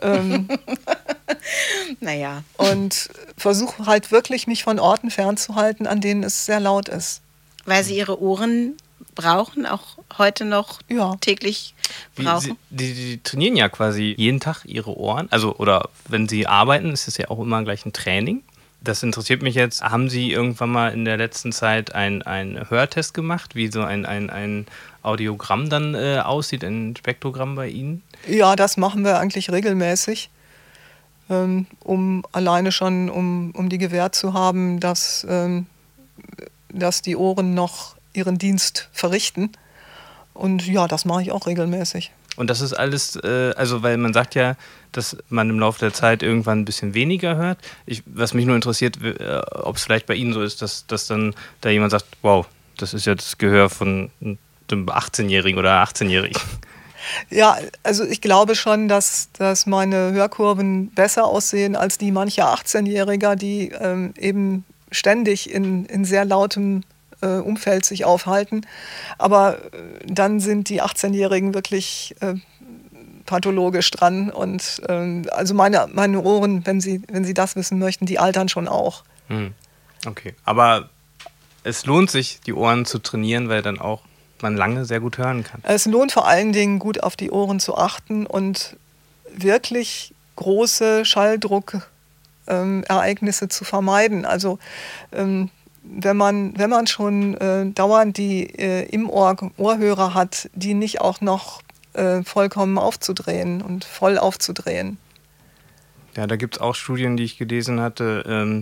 Ähm, *laughs* Naja. und versuche halt wirklich, mich von Orten fernzuhalten, an denen es sehr laut ist. Weil Sie Ihre Ohren brauchen, auch heute noch Ja. täglich Wie, brauchen. sie, die, die trainieren ja quasi jeden Tag ihre Ohren. Also, oder wenn sie arbeiten, ist es ja auch immer gleich ein Training. Das interessiert mich jetzt. Haben Sie irgendwann mal in der letzten Zeit einen Hörtest gemacht, wie so ein, ein, ein Audiogramm dann äh, aussieht, ein Spektrogramm bei Ihnen? Ja, das machen wir eigentlich regelmäßig, ähm, um alleine schon, um, um die Gewähr zu haben, dass, ähm, dass die Ohren noch ihren Dienst verrichten. Und ja, das mache ich auch regelmäßig. Und das ist alles, äh, also weil man sagt ja, dass man im Laufe der Zeit irgendwann ein bisschen weniger hört. Ich, was mich nur interessiert, äh, ob es vielleicht bei Ihnen so ist, dass, dass dann da jemand sagt, wow, das ist ja das Gehör von einem 18-Jährigen oder 18-Jährigen. Ja, also ich glaube schon, dass, dass meine Hörkurven besser aussehen als die mancher 18-Jähriger, die ähm, eben ständig in, in sehr lautem äh, Umfeld sich aufhalten. Aber äh, dann sind die 18-Jährigen wirklich äh, pathologisch dran. Und ähm, also meine, meine Ohren, wenn Sie, wenn Sie das wissen möchten, die altern schon auch. Hm. Okay, aber es lohnt sich, die Ohren zu trainieren, weil dann auch man lange sehr gut hören kann. Es lohnt vor allen Dingen, gut auf die Ohren zu achten und wirklich große Schalldruckereignisse ähm, zu vermeiden. Also ähm, wenn man, wenn man schon äh, dauernd die äh, im Ohr Ohrhörer hat, die nicht auch noch äh, vollkommen aufzudrehen und voll aufzudrehen. Ja, da gibt es auch Studien, die ich gelesen hatte, ähm,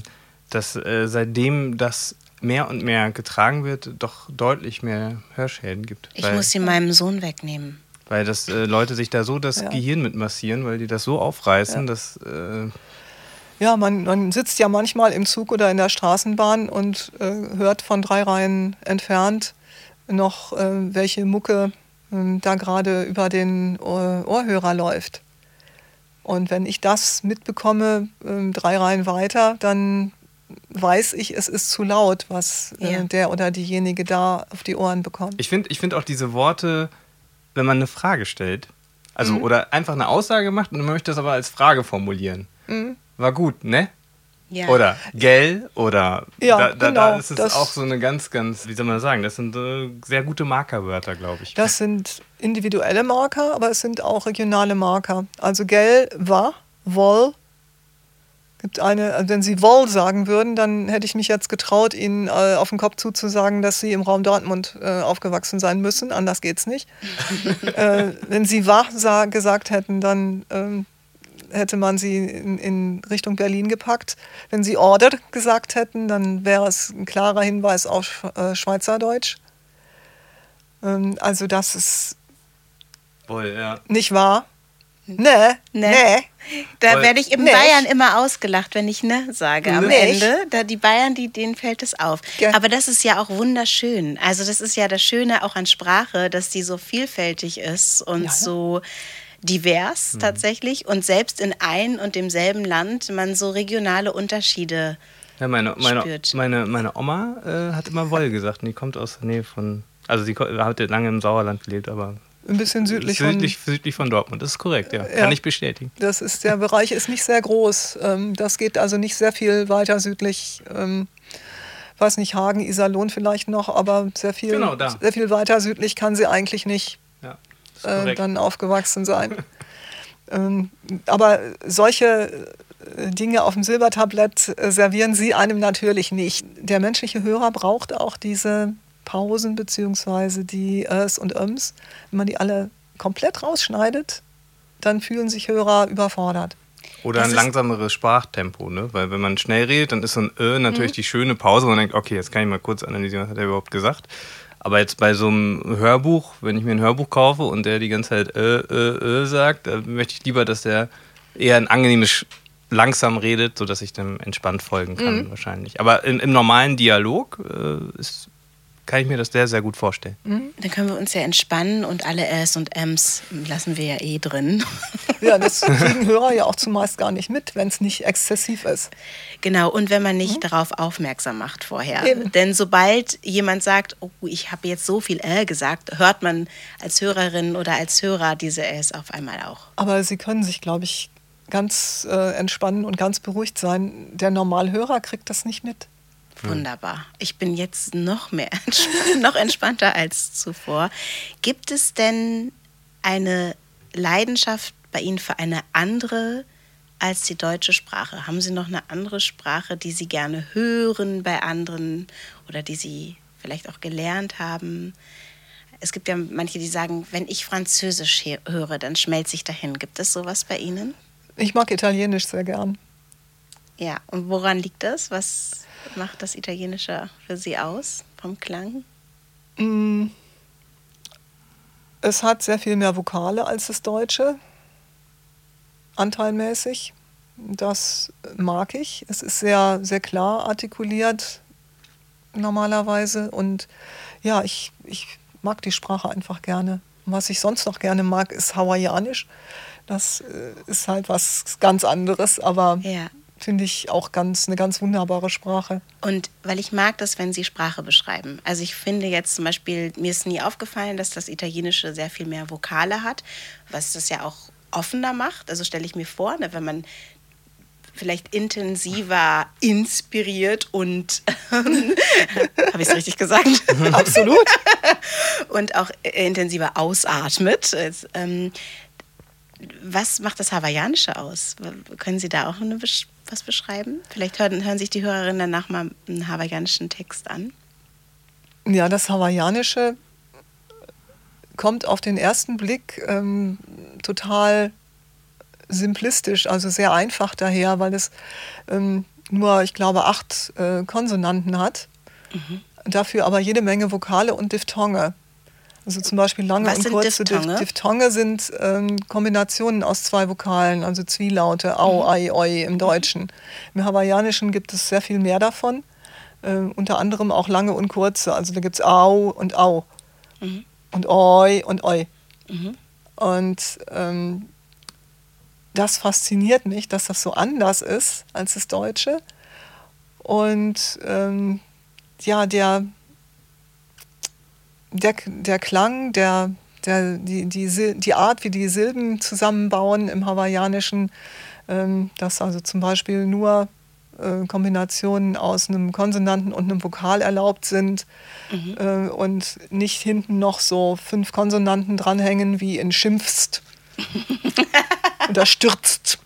dass äh, seitdem das mehr und mehr getragen wird, doch deutlich mehr Hörschäden gibt. Ich weil, muss sie meinem Sohn wegnehmen. Weil das äh, Leute sich da so das ja. Gehirn mit massieren, weil die das so aufreißen, ja. dass äh, ja, man, man sitzt ja manchmal im Zug oder in der Straßenbahn und äh, hört von drei Reihen entfernt noch, äh, welche Mucke äh, da gerade über den Ohr Ohrhörer läuft. Und wenn ich das mitbekomme, ähm, drei Reihen weiter, dann weiß ich, es ist zu laut, was äh, ja. der oder diejenige da auf die Ohren bekommt. Ich finde ich find auch diese Worte, wenn man eine Frage stellt, also mhm. oder einfach eine Aussage macht und man möchte das aber als Frage formulieren. Mhm war gut, ne? Ja. Oder gell oder ja, da, da, genau, da ist es auch so eine ganz, ganz, wie soll man sagen, das sind äh, sehr gute Markerwörter, glaube ich. Das sind individuelle Marker, aber es sind auch regionale Marker. Also gell, war, woll. Gibt eine, also wenn Sie woll sagen würden, dann hätte ich mich jetzt getraut, Ihnen äh, auf den Kopf zuzusagen, dass Sie im Raum Dortmund äh, aufgewachsen sein müssen. Anders geht's nicht. *laughs* Äh, wenn Sie wahr gesagt hätten, dann ähm, hätte man sie in, in, Richtung Berlin gepackt. Wenn sie Order gesagt hätten, dann wäre es ein klarer Hinweis auf äh, Schweizerdeutsch. Ähm, also das ist Wohl, ja. nicht wahr. Ne, ne. ne. Da werde ich in ne. Bayern immer ausgelacht, wenn ich ne sage am nicht. Ende. Da die Bayern, die, denen fällt es auf. Ja. Aber das ist ja auch wunderschön. Also das ist ja das Schöne auch an Sprache, dass die so vielfältig ist und ja, ja. so divers mhm. tatsächlich und selbst in ein und demselben Land man so regionale Unterschiede ja, meine, meine, spürt. Meine, meine Oma äh, hat immer Woll gesagt und die kommt aus der Nähe von, also sie hat lange im Sauerland gelebt, aber ein bisschen südlich, südlich von, südlich von Dortmund. Das ist korrekt, ja. Kann ich bestätigen. Das ist, der Bereich ist nicht sehr groß. Ähm, das geht also nicht sehr viel weiter südlich. Ähm, weiß nicht, Hagen, Iserlohn vielleicht noch, aber sehr viel, genau, sehr viel weiter südlich kann sie eigentlich nicht äh, dann aufgewachsen sein. *laughs* ähm, aber solche äh, Dinge auf dem Silbertablett äh, servieren sie einem natürlich nicht. Der menschliche Hörer braucht auch diese Pausen bzw. die Ös und Öms. Wenn man die alle komplett rausschneidet, dann fühlen sich Hörer überfordert. Oder das ein langsameres Sprachtempo, ne? Weil wenn man schnell redet, dann ist so ein Ö natürlich mhm. die schöne Pause, wo man denkt, okay, jetzt kann ich mal kurz analysieren, was hat er überhaupt gesagt. Aber jetzt bei so einem Hörbuch, wenn ich mir ein Hörbuch kaufe und der die ganze Zeit äh, äh, äh sagt, dann möchte ich lieber, dass der eher ein angenehmes langsam redet, sodass ich dem entspannt folgen kann, mhm. wahrscheinlich. Aber im, im normalen Dialog äh, ist kann ich mir das sehr, sehr gut vorstellen. Mhm. Dann können wir uns ja entspannen und alle S und Ms lassen wir ja eh drin. *laughs* Ja, das kriegen Hörer ja auch zumeist gar nicht mit, wenn es nicht exzessiv ist. Genau, und wenn man nicht mhm. darauf aufmerksam macht vorher. Eben. Denn sobald jemand sagt, oh, ich habe jetzt so viel Äh gesagt, hört man als Hörerin oder als Hörer diese Äs auf einmal auch. Aber sie können sich, glaube ich, ganz äh, entspannen und ganz beruhigt sein. Der Normalhörer kriegt das nicht mit. Hm. Wunderbar. Ich bin jetzt noch mehr *laughs* noch entspannter als zuvor. Gibt es denn eine Leidenschaft bei Ihnen für eine andere als die deutsche Sprache? Haben Sie noch eine andere Sprache, die Sie gerne hören bei anderen oder die Sie vielleicht auch gelernt haben? Es gibt ja manche, die sagen, wenn ich Französisch höre, dann schmelze ich dahin. Gibt es sowas bei Ihnen? Ich mag Italienisch sehr gern. Ja, und woran liegt das? Was macht das Italienische für Sie aus vom Klang? Mm. Es hat sehr viel mehr Vokale als das Deutsche, anteilmäßig. Das mag ich. Es ist sehr, sehr klar artikuliert normalerweise. Und ja, ich, ich mag die Sprache einfach gerne. Was ich sonst noch gerne mag, ist Hawaiianisch. Das äh, ist halt was ganz anderes, aber ja. Finde ich auch ganz eine ganz wunderbare Sprache. Und weil ich mag das, wenn Sie Sprache beschreiben. Also ich finde jetzt zum Beispiel, mir ist nie aufgefallen, dass das Italienische sehr viel mehr Vokale hat, was das ja auch offener macht. Also stelle ich mir vor, ne, wenn man vielleicht intensiver inspiriert und *laughs* habe ich es richtig gesagt? *laughs* Absolut. *laughs* und auch intensiver ausatmet. Ähm, was macht das Hawaiianische aus? Können Sie da auch eine, was beschreiben? Vielleicht hören, hören sich die Hörerinnen danach mal einen hawaiianischen Text an. Ja, das Hawaiianische kommt auf den ersten Blick ähm, total simplistisch, also sehr einfach daher, weil es ähm, nur, ich glaube, acht äh, Konsonanten hat. Mhm. Dafür aber jede Menge Vokale und Diphthonge. Also zum Beispiel lange Was und kurze Diphthonge? Diphthonge sind ähm, Kombinationen aus zwei Vokalen, also Zwielaute, au, mhm. ai, oi im Deutschen. Im Hawaiianischen gibt es sehr viel mehr davon, äh, unter anderem auch lange und kurze. Also da gibt es au und au mhm. und oi und oi. Mhm. Und ähm, das fasziniert mich, dass das so anders ist als das Deutsche. Und ähm, ja, der, der, der Klang, der, der, die, die, die Art, wie die Silben zusammenbauen im Hawaiianischen, ähm, dass also zum Beispiel nur äh, Kombinationen aus einem Konsonanten und einem Vokal erlaubt sind mhm. äh, und nicht hinten noch so fünf Konsonanten dranhängen wie in Schimpfst. *laughs* und stürzt.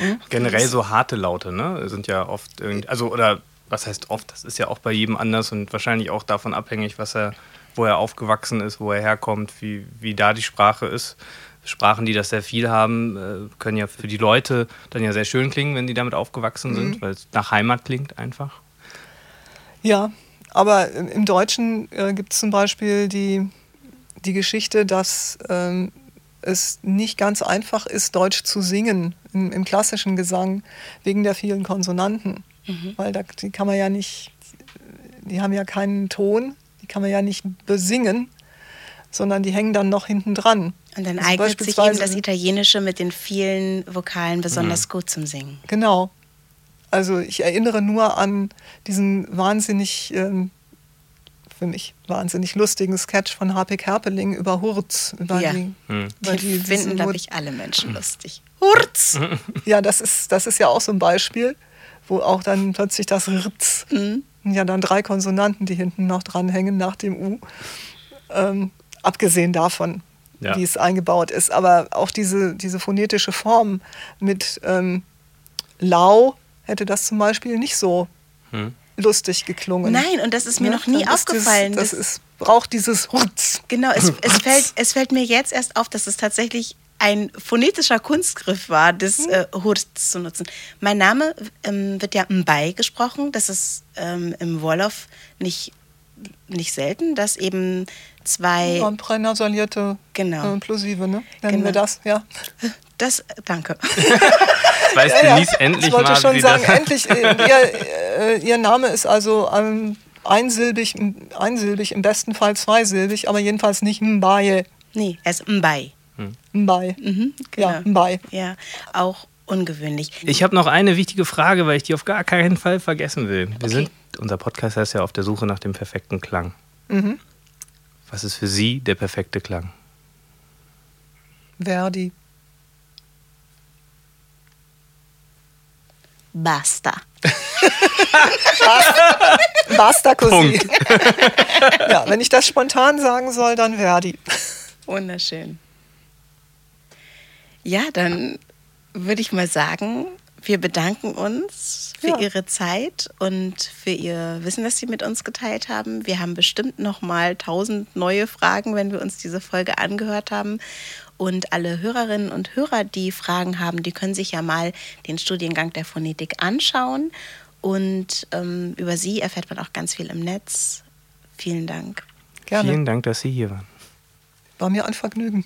Hm? Generell so harte Laute, ne? Sind ja oft irgendwie, also oder was heißt oft, das ist ja auch bei jedem anders und wahrscheinlich auch davon abhängig, was er, wo er aufgewachsen ist, wo er herkommt, wie, wie da die Sprache ist. Sprachen, die das sehr viel haben, äh, können ja für die Leute dann ja sehr schön klingen, wenn die damit aufgewachsen sind, mhm. weil es nach Heimat klingt einfach. Ja, aber im Deutschen äh, gibt es zum Beispiel die, die Geschichte, dass ähm, es nicht ganz einfach ist, Deutsch zu singen im, im klassischen Gesang wegen der vielen Konsonanten. Mhm. Weil da, die kann man ja nicht, die haben ja keinen Ton, die kann man ja nicht besingen, sondern die hängen dann noch hinten dran. Und dann also eignet sich eben das Italienische mit den vielen Vokalen besonders mhm. gut zum Singen. Genau. Also ich erinnere nur an diesen wahnsinnig ähm, für mich wahnsinnig lustigen Sketch von H.P. Kerpeling über Hurz. Über ja. die, hm. über die, die finden, glaube ich, alle Menschen lustig. Hurz! *laughs* Ja, das ist, das ist ja auch so ein Beispiel, wo auch dann plötzlich das Ritz, mhm. ja dann drei Konsonanten, die hinten noch dranhängen nach dem U, ähm, abgesehen davon, ja. wie es eingebaut ist. Aber auch diese, diese phonetische Form mit ähm, Lau hätte das zum Beispiel nicht so hm lustig geklungen. Nein, und das ist mir ja, noch nie aufgefallen. Das, das ist, braucht dieses Hurz. Genau, es, es, fällt, es fällt mir jetzt erst auf, dass es tatsächlich ein phonetischer Kunstgriff war, das hm. äh, Hurz zu nutzen. Mein Name ähm, wird ja Mbai gesprochen. Das ist ähm, im Wolof nicht, nicht selten, dass eben zwei. Ja, pränasalierte genau. äh, Plosive, ne? Nennen genau. wir das, ja. Das, danke. Jetzt weiß *laughs* ja, Denise ja. endlich ich wollte mal, schon sagen, endlich, äh, ihr, äh, ihr, Name ist also ähm, einsilbig, einsilbig, im besten Fall zweisilbig, aber jedenfalls nicht Mbaye. Nee, er ist Mbai. Hm. Mbai. Mhm, genau. Ja, Mbai. Ja, auch ungewöhnlich. Ich habe noch eine wichtige Frage, weil ich die auf gar keinen Fall vergessen will. Wir okay. sind, unser Podcast heißt ja auf der Suche nach dem perfekten Klang. Mhm. Was ist für Sie der perfekte Klang? Verdi. Basta. *laughs* Basta così. *laughs* ja, wenn ich das spontan sagen soll, dann Verdi. Wunderschön. Ja, dann würde ich mal sagen, wir bedanken uns für Ja. Ihre Zeit und für Ihr Wissen, das Sie mit uns geteilt haben. Wir haben bestimmt noch mal tausend neue Fragen, wenn wir uns diese Folge angehört haben. Und alle Hörerinnen und Hörer, die Fragen haben, die können sich ja mal den Studiengang der Phonetik anschauen. Und ähm, über Sie erfährt man auch ganz viel im Netz. Vielen Dank. Gerne. Vielen Dank, dass Sie hier waren. War mir ein Vergnügen.